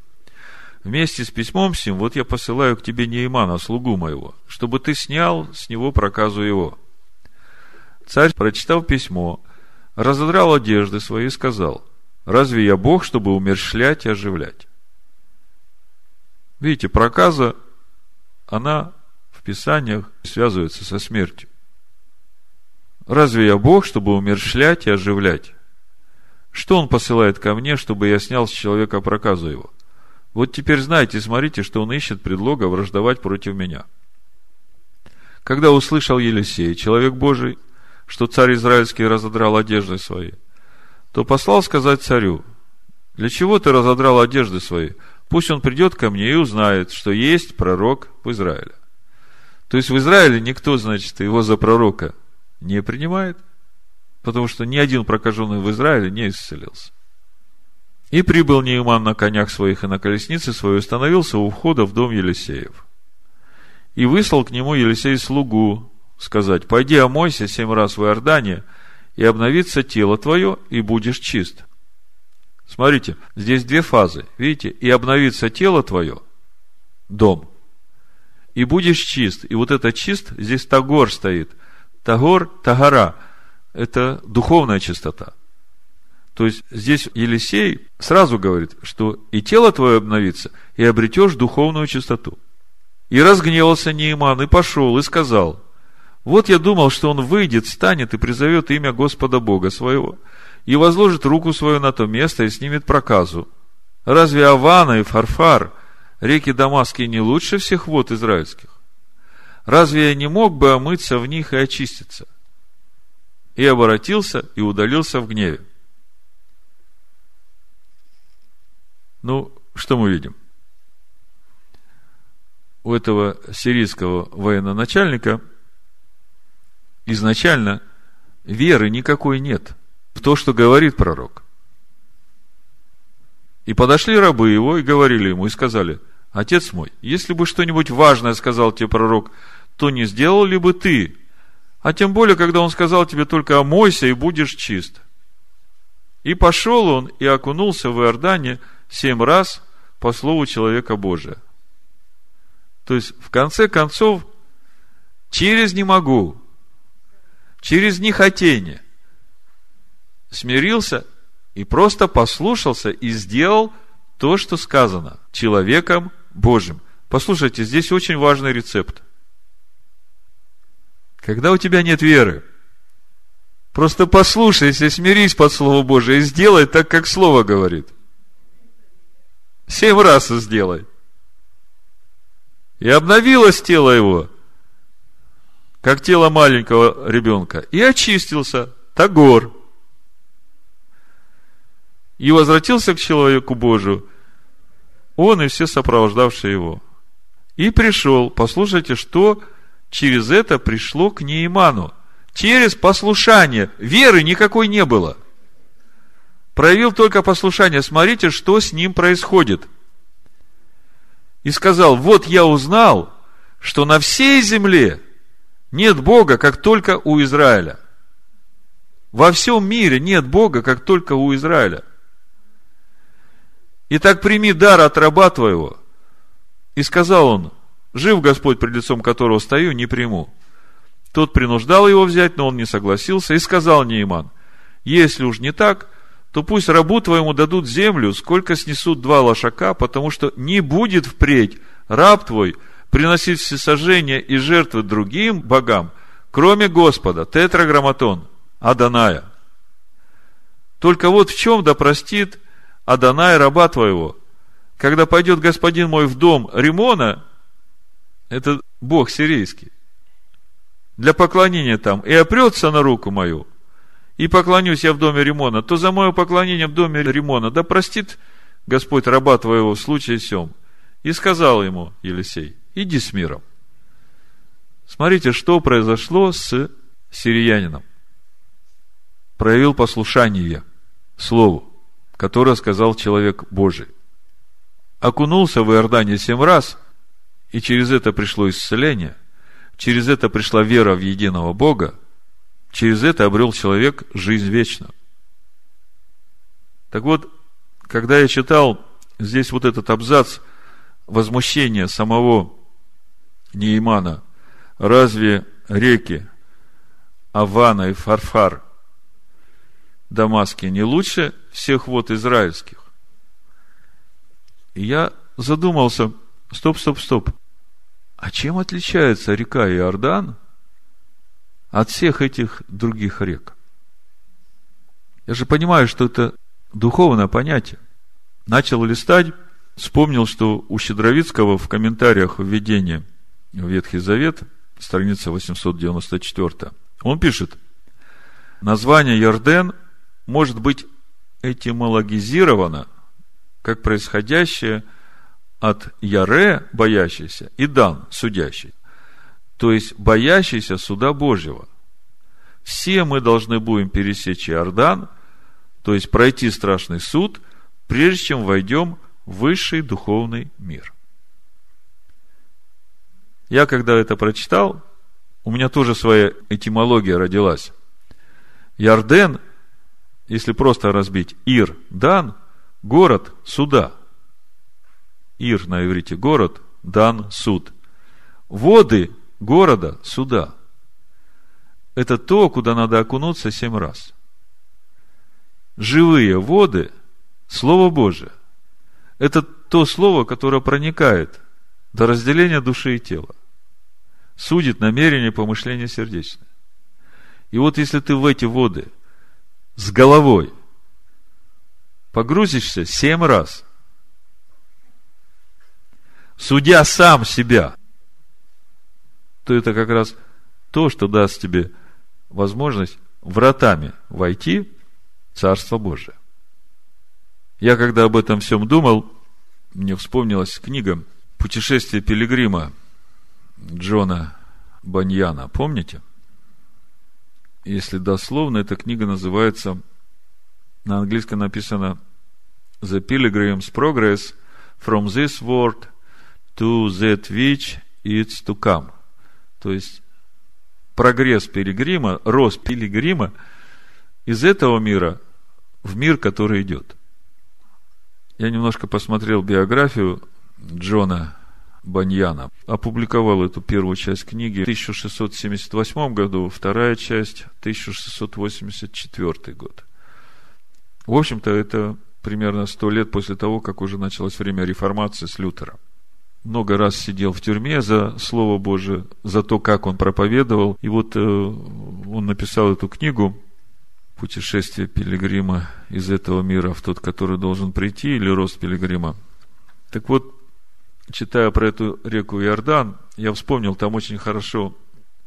Вместе с письмом сим вот я посылаю к тебе Неймана, слугу моего, чтобы ты снял с него проказу его. Царь, прочитав письмо, разодрал одежды свои и сказал, разве я Бог, чтобы умершлять и оживлять? Видите, проказа, она в Писаниях связывается со смертью. Разве я Бог, чтобы умершлять и оживлять? Что Он посылает ко мне, чтобы я снял с человека проказу его? Вот теперь знаете, смотрите, что Он ищет предлога враждовать против меня. Когда услышал Елисей, человек Божий, что царь израильский разодрал одежды свои, то послал сказать царю, для чего ты разодрал одежды свои? Пусть он придет ко мне и узнает, что есть пророк в Израиле. То есть в Израиле никто, значит, его за пророка не принимает, потому что ни один прокаженный в Израиле не исцелился. И прибыл Неиман на конях своих и на колеснице своей, остановился у входа в дом Елисеев. И выслал к нему Елисей слугу, сказать, пойди омойся семь раз в Иордане, и обновится тело твое, и будешь чист. Смотрите, здесь две фазы. Видите, и обновится тело твое, дом, и будешь чист. И вот это чист, здесь Тагор стоит. Тагор, Тагора – это духовная чистота. То есть здесь Елисей сразу говорит, что и тело твое обновится, и обретешь духовную чистоту. И разгневался Нейман, и пошел, и сказал, вот я думал, что он выйдет, встанет и призовет имя Господа Бога своего, и возложит руку свою на то место и снимет проказу. Разве Авана и Фарфар, реки Дамасские, не лучше всех вод израильских? Разве я не мог бы омыться в них и очиститься? И обратился и удалился в гневе. Ну, что мы видим? У этого сирийского военачальника изначально веры никакой нет в то, что говорит пророк. И подошли рабы его и говорили ему, и сказали, отец мой, если бы что-нибудь важное сказал тебе пророк, то не сделал ли бы ты? А тем более, когда он сказал тебе только омойся и будешь чист. И пошел он и окунулся в Иордане семь раз по слову человека Божия. То есть, в конце концов, через не могу, через нехотение смирился и просто послушался и сделал то, что сказано человеком Божьим. Послушайте, здесь очень важный рецепт. Когда у тебя нет веры, просто послушайся, смирись под Слово Божие и сделай так, как Слово говорит. Семь раз сделай. И обновилось тело его, как тело маленького ребенка, и очистился. Тагор. И возвратился к человеку Божию, он и все сопровождавшие его. И пришел, послушайте, что через это пришло к Нейману. Через послушание. Веры никакой не было. Проявил только послушание. Смотрите, что с ним происходит. И сказал, вот я узнал, что на всей земле нет Бога, как только у Израиля. Во всем мире нет Бога, как только у Израиля. Итак, прими дар от раба твоего. И сказал он, жив Господь, пред лицом которого стою, не приму. Тот принуждал его взять, но он не согласился, и сказал Нейман, если уж не так, то пусть рабу твоему дадут землю, сколько снесут два лошака, потому что не будет впредь раб твой приносить всесожжения и жертвы другим богам, кроме Господа, тетраграмматон, Аданая. Только вот в чем да простит Аданай раба твоего, когда пойдет господин мой в дом Римона, это Бог сирийский, для поклонения там, и опрется на руку мою, и поклонюсь я в доме Римона, то за мое поклонение в доме Римона да простит Господь раба твоего в случае сем. И сказал ему Елисей, иди с миром. Смотрите, что произошло с сириянином. Проявил послушание Слову, которое сказал человек Божий. Окунулся в Иордане семь раз, и через это пришло исцеление, через это пришла вера в единого Бога, через это обрел человек жизнь вечную. Так вот, когда я читал здесь вот этот абзац возмущения самого Неймана, разве реки Авана и Фарфар Дамаски не лучше всех вод израильских? И я задумался, стоп, стоп, стоп. А чем отличается река Иордан от всех этих других рек? Я же понимаю, что это духовное понятие. Начал листать, вспомнил, что у Щедровицкого в комментариях введения в Ветхий Завет, страница 894, он пишет, название Ярден может быть этимологизировано как происходящее от Яре, боящийся, и Дан, судящий. То есть, боящийся суда Божьего. Все мы должны будем пересечь Иордан, то есть пройти страшный суд, прежде чем войдем в высший духовный мир. Я, когда это прочитал, у меня тоже своя этимология родилась. Ярден, если просто разбить Ир, Дан, город суда. Ир на иврите город, Дан суд. Воды города суда. Это то, куда надо окунуться семь раз живые воды – Слово Божие. Это то слово, которое проникает до разделения души и тела. Судит намерение, помышления сердечное. И вот если ты в эти воды с головой погрузишься семь раз, судя сам себя, то это как раз то, что даст тебе возможность вратами войти Царство Божие. Я когда об этом всем думал, мне вспомнилась книга «Путешествие пилигрима» Джона Баньяна. Помните? Если дословно, эта книга называется, на английском написано The Pilgrim's Progress from this world to that which is to come. То есть, прогресс пилигрима, рост пилигрима из этого мира в мир, который идет. Я немножко посмотрел биографию Джона Баньяна. Опубликовал эту первую часть книги в 1678 году, вторая часть 1684 год. В общем-то, это примерно сто лет после того, как уже началось время реформации с Лютера. Много раз сидел в тюрьме за Слово Божие, за то, как он проповедовал. И вот э, он написал эту книгу путешествие пилигрима из этого мира в тот, который должен прийти, или рост пилигрима. Так вот, читая про эту реку Иордан, я вспомнил, там очень хорошо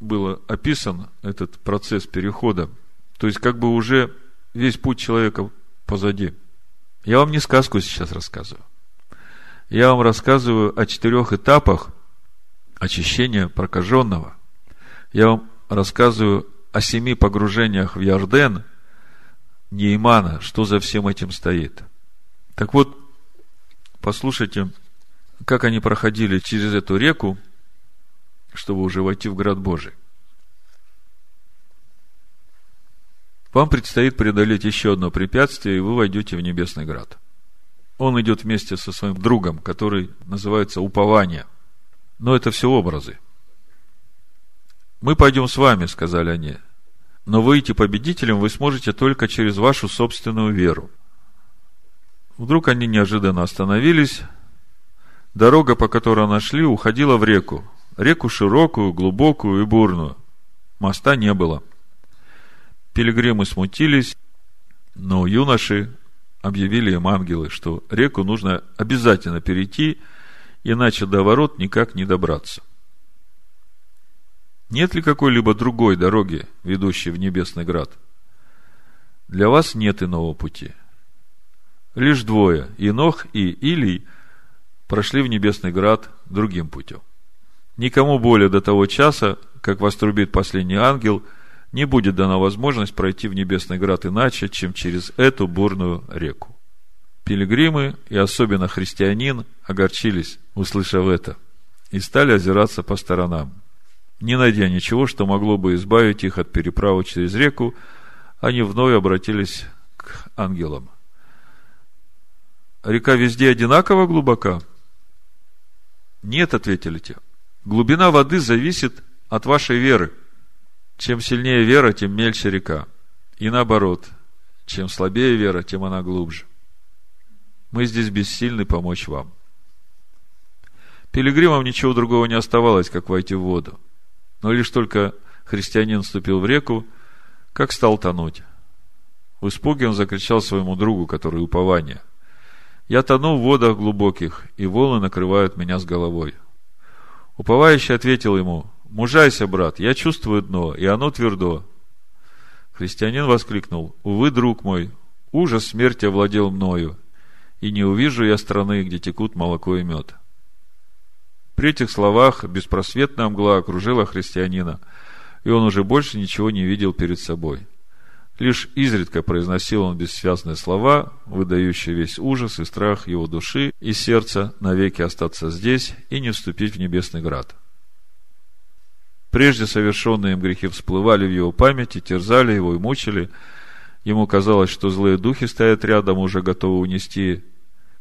было описан этот процесс перехода. То есть, как бы уже весь путь человека позади. Я вам не сказку сейчас рассказываю. Я вам рассказываю о четырех этапах очищения прокаженного. Я вам рассказываю о семи погружениях в Ярден – Неймана, что за всем этим стоит. Так вот, послушайте, как они проходили через эту реку, чтобы уже войти в град Божий. Вам предстоит преодолеть еще одно препятствие, и вы войдете в небесный град. Он идет вместе со своим другом, который называется упование. Но это все образы. Мы пойдем с вами, сказали они, но выйти победителем вы сможете только через вашу собственную веру. Вдруг они неожиданно остановились. Дорога, по которой нашли, уходила в реку. Реку широкую, глубокую и бурную. Моста не было. Пилигримы смутились, но юноши объявили им ангелы, что реку нужно обязательно перейти, иначе до ворот никак не добраться. Нет ли какой-либо другой дороги, ведущей в небесный град? Для вас нет иного пути. Лишь двое, Инох и Илий, прошли в небесный град другим путем. Никому более до того часа, как вострубит последний ангел, не будет дана возможность пройти в небесный град иначе, чем через эту бурную реку. Пилигримы и особенно христианин огорчились, услышав это, и стали озираться по сторонам. Не найдя ничего, что могло бы избавить их от переправы через реку, они вновь обратились к ангелам. Река везде одинаково глубока? Нет, ответили те. Глубина воды зависит от вашей веры. Чем сильнее вера, тем мельче река. И наоборот, чем слабее вера, тем она глубже. Мы здесь бессильны помочь вам. Пилигримам ничего другого не оставалось, как войти в воду. Но лишь только христианин вступил в реку, как стал тонуть. В испуге он закричал своему другу, который упование. «Я тону в водах глубоких, и волны накрывают меня с головой». Уповающий ответил ему, «Мужайся, брат, я чувствую дно, и оно твердо». Христианин воскликнул, «Увы, друг мой, ужас смерти овладел мною, и не увижу я страны, где текут молоко и мед». При этих словах беспросветная мгла окружила христианина, и он уже больше ничего не видел перед собой. Лишь изредка произносил он бессвязные слова, выдающие весь ужас и страх его души и сердца навеки остаться здесь и не вступить в небесный град. Прежде совершенные им грехи всплывали в его памяти, терзали его и мучили. Ему казалось, что злые духи стоят рядом, уже готовы унести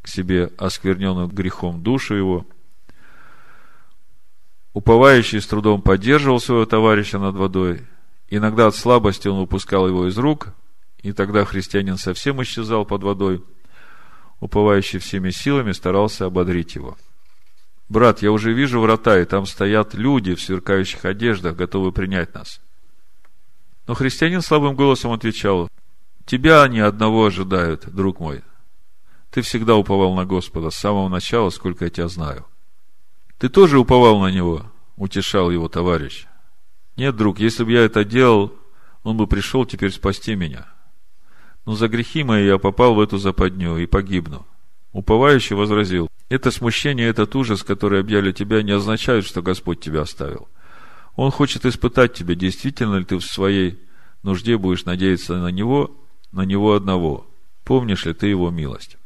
к себе оскверненную грехом душу его – Уповающий с трудом поддерживал своего товарища над водой. Иногда от слабости он выпускал его из рук, и тогда христианин совсем исчезал под водой. Уповающий всеми силами старался ободрить его. «Брат, я уже вижу врата, и там стоят люди в сверкающих одеждах, готовы принять нас». Но христианин слабым голосом отвечал, «Тебя они одного ожидают, друг мой. Ты всегда уповал на Господа с самого начала, сколько я тебя знаю». Ты тоже уповал на него, утешал его товарищ. Нет, друг, если бы я это делал, он бы пришел теперь спасти меня. Но за грехи мои я попал в эту западню и погибну. Уповающий возразил, это смущение, этот ужас, который объяли тебя, не означают, что Господь тебя оставил. Он хочет испытать тебя, действительно ли ты в своей нужде будешь надеяться на Него, на Него одного. Помнишь ли ты Его милость?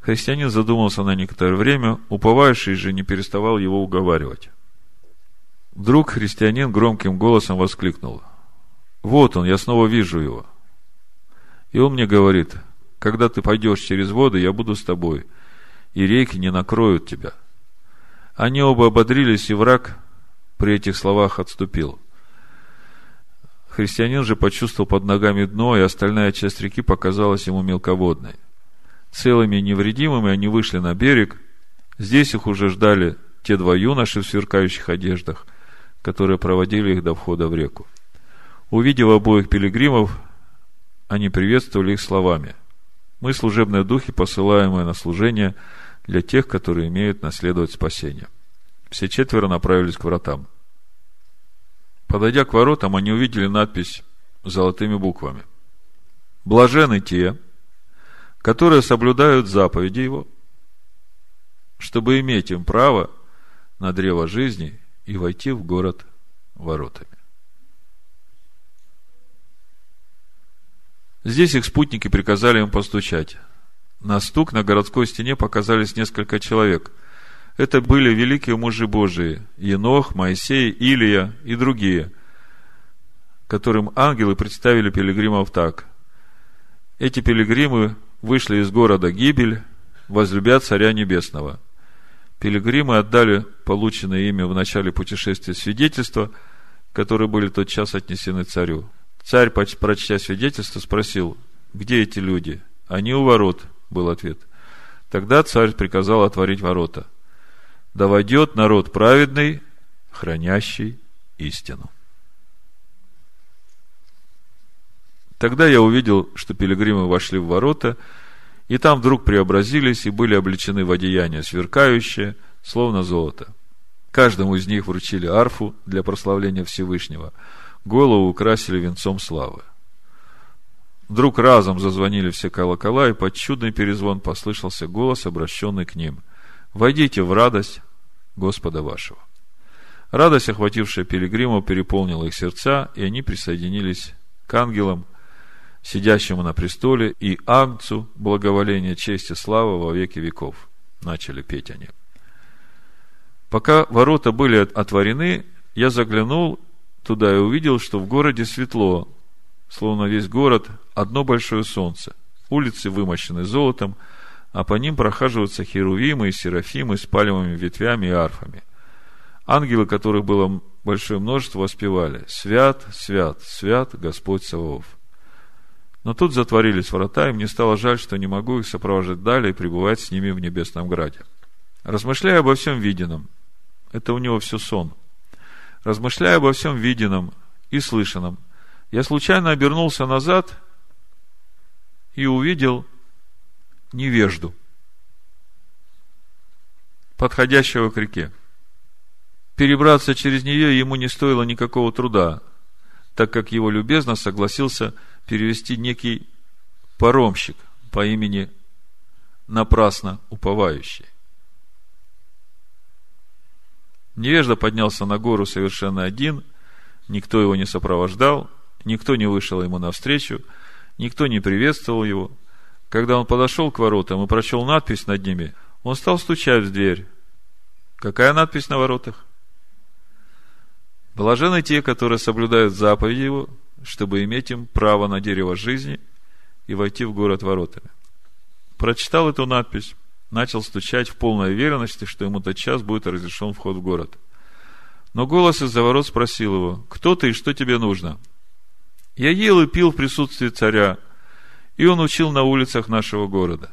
Христианин задумался на некоторое время, уповающий же не переставал его уговаривать. Вдруг христианин громким голосом воскликнул. Вот он, я снова вижу его. И он мне говорит, когда ты пойдешь через воды, я буду с тобой, и реки не накроют тебя. Они оба ободрились, и враг при этих словах отступил. Христианин же почувствовал под ногами дно, и остальная часть реки показалась ему мелководной целыми и невредимыми они вышли на берег. Здесь их уже ждали те два юноши в сверкающих одеждах, которые проводили их до входа в реку. Увидев обоих пилигримов, они приветствовали их словами. Мы служебные духи, посылаемые на служение для тех, которые имеют наследовать спасение. Все четверо направились к вратам. Подойдя к воротам, они увидели надпись золотыми буквами. Блажены те, которые соблюдают заповеди Его, чтобы иметь им право на древо жизни и войти в город воротами. Здесь их спутники приказали им постучать. На стук на городской стене показались несколько человек. Это были великие мужи Божии – Енох, Моисей, Илия и другие, которым ангелы представили пилигримов так. Эти пилигримы вышли из города гибель, возлюбят Царя Небесного. Пилигримы отдали полученное ими в начале путешествия свидетельства, которые были тот час отнесены царю. Царь, прочтя свидетельство, спросил, где эти люди? Они у ворот, был ответ. Тогда царь приказал отворить ворота. Да войдет народ праведный, хранящий истину. Тогда я увидел, что пилигримы вошли в ворота, и там вдруг преобразились и были облечены в одеяния сверкающие, словно золото. Каждому из них вручили арфу для прославления Всевышнего, голову украсили венцом славы. Вдруг разом зазвонили все колокола, и под чудный перезвон послышался голос, обращенный к ним. «Войдите в радость Господа вашего». Радость, охватившая пилигримов, переполнила их сердца, и они присоединились к ангелам, сидящему на престоле, и Агнцу благоволения, чести, славы во веки веков. Начали петь они. Пока ворота были отворены, я заглянул туда и увидел, что в городе светло, словно весь город одно большое солнце. Улицы вымощены золотом, а по ним прохаживаются херувимы и серафимы с пальмовыми ветвями и арфами. Ангелы, которых было большое множество, воспевали «Свят, свят, свят Господь Саваоф». Но тут затворились врата, и мне стало жаль, что не могу их сопровождать далее и пребывать с ними в небесном граде. Размышляя обо всем виденном, это у него все сон. Размышляя обо всем виденном и слышанном, я случайно обернулся назад и увидел невежду, подходящего к реке. Перебраться через нее ему не стоило никакого труда, так как его любезно согласился перевести некий паромщик по имени напрасно уповающий. Невежда поднялся на гору совершенно один, никто его не сопровождал, никто не вышел ему навстречу, никто не приветствовал его. Когда он подошел к воротам и прочел надпись над ними, он стал стучать в дверь. Какая надпись на воротах? Блажены те, которые соблюдают заповеди его, чтобы иметь им право на дерево жизни и войти в город воротами. Прочитал эту надпись, начал стучать в полной уверенности, что ему тот час будет разрешен вход в город. Но голос из-за ворот спросил его, кто ты и что тебе нужно? Я ел и пил в присутствии царя, и он учил на улицах нашего города.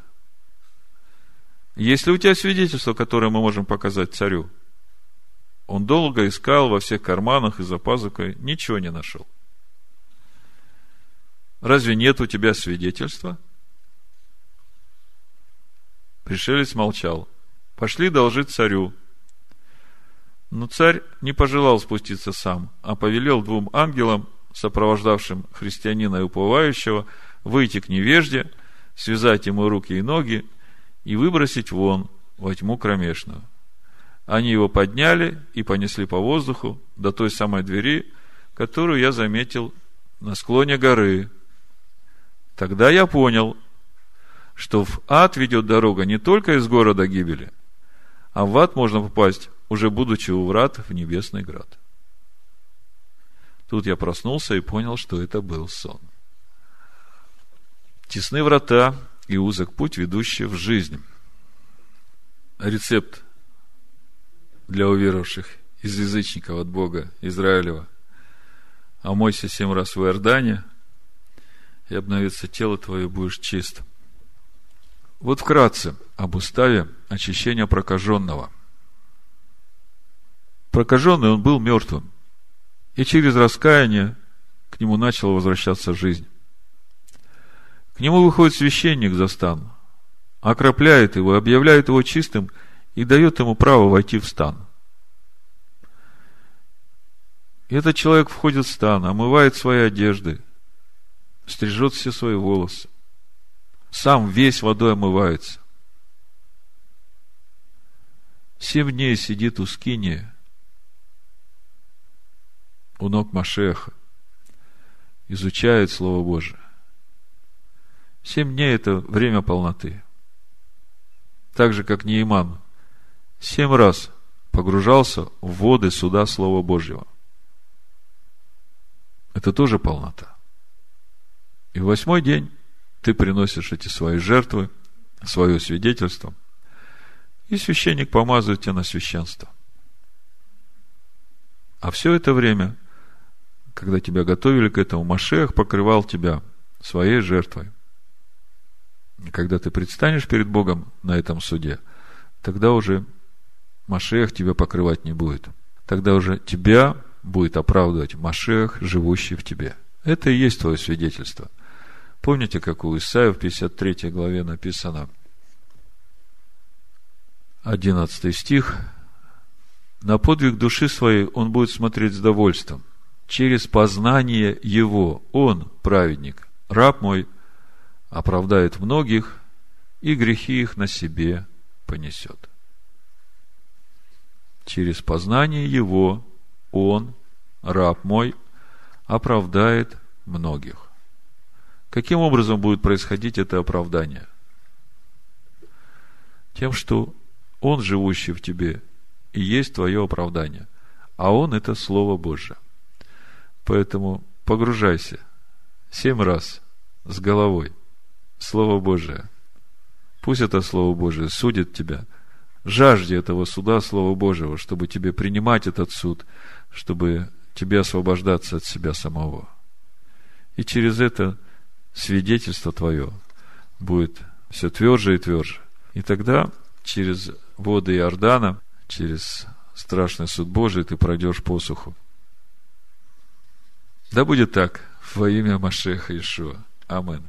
Есть ли у тебя свидетельство, которое мы можем показать царю? Он долго искал во всех карманах и за пазухой, ничего не нашел. Разве нет у тебя свидетельства? Пришелец молчал. Пошли должить царю. Но царь не пожелал спуститься сам, а повелел двум ангелам, сопровождавшим христианина и уповающего, выйти к невежде, связать ему руки и ноги и выбросить вон во тьму кромешную. Они его подняли и понесли по воздуху до той самой двери, которую я заметил на склоне горы. Тогда я понял, что в ад ведет дорога не только из города гибели, а в ад можно попасть, уже будучи у врат в небесный град. Тут я проснулся и понял, что это был сон. Тесны врата и узок путь, ведущий в жизнь. Рецепт для уверовавших из язычников от Бога Израилева. Омойся семь раз в Иордане, и обновится тело твое, будешь чист. Вот вкратце об уставе очищения прокаженного. Прокаженный он был мертвым, и через раскаяние к нему начала возвращаться жизнь. К нему выходит священник за стан, окропляет его, объявляет его чистым и дает ему право войти в стан. И этот человек входит в стан, омывает свои одежды, стрижет все свои волосы, сам весь водой омывается. Семь дней сидит у скини, у ног Машеха, изучает Слово Божие. Семь дней – это время полноты. Так же, как Неиман семь раз погружался в воды суда Слова Божьего. Это тоже полнота. И восьмой день ты приносишь эти свои жертвы, свое свидетельство, и священник помазывает тебя на священство. А все это время, когда тебя готовили к этому, Машех покрывал тебя своей жертвой. И когда ты предстанешь перед Богом на этом суде, тогда уже Машех тебя покрывать не будет. Тогда уже тебя будет оправдывать Машех, живущий в тебе. Это и есть твое свидетельство – Помните, как у Исаия в 53 главе написано, 11 стих, «На подвиг души своей он будет смотреть с довольством, через познание его, он, праведник, раб мой оправдает многих, и грехи их на себе понесет. Через познание его он, раб мой, оправдает многих. Каким образом будет происходить это оправдание? Тем, что Он, живущий в тебе, и есть твое оправдание. А Он – это Слово Божье. Поэтому погружайся семь раз с головой в Слово Божие. Пусть это Слово Божие судит тебя. Жажди этого суда Слова Божьего, чтобы тебе принимать этот суд, чтобы тебе освобождаться от себя самого. И через это свидетельство твое будет все тверже и тверже. И тогда через воды Иордана, через страшный суд Божий ты пройдешь посуху. Да будет так во имя Машеха Ишуа. Амин.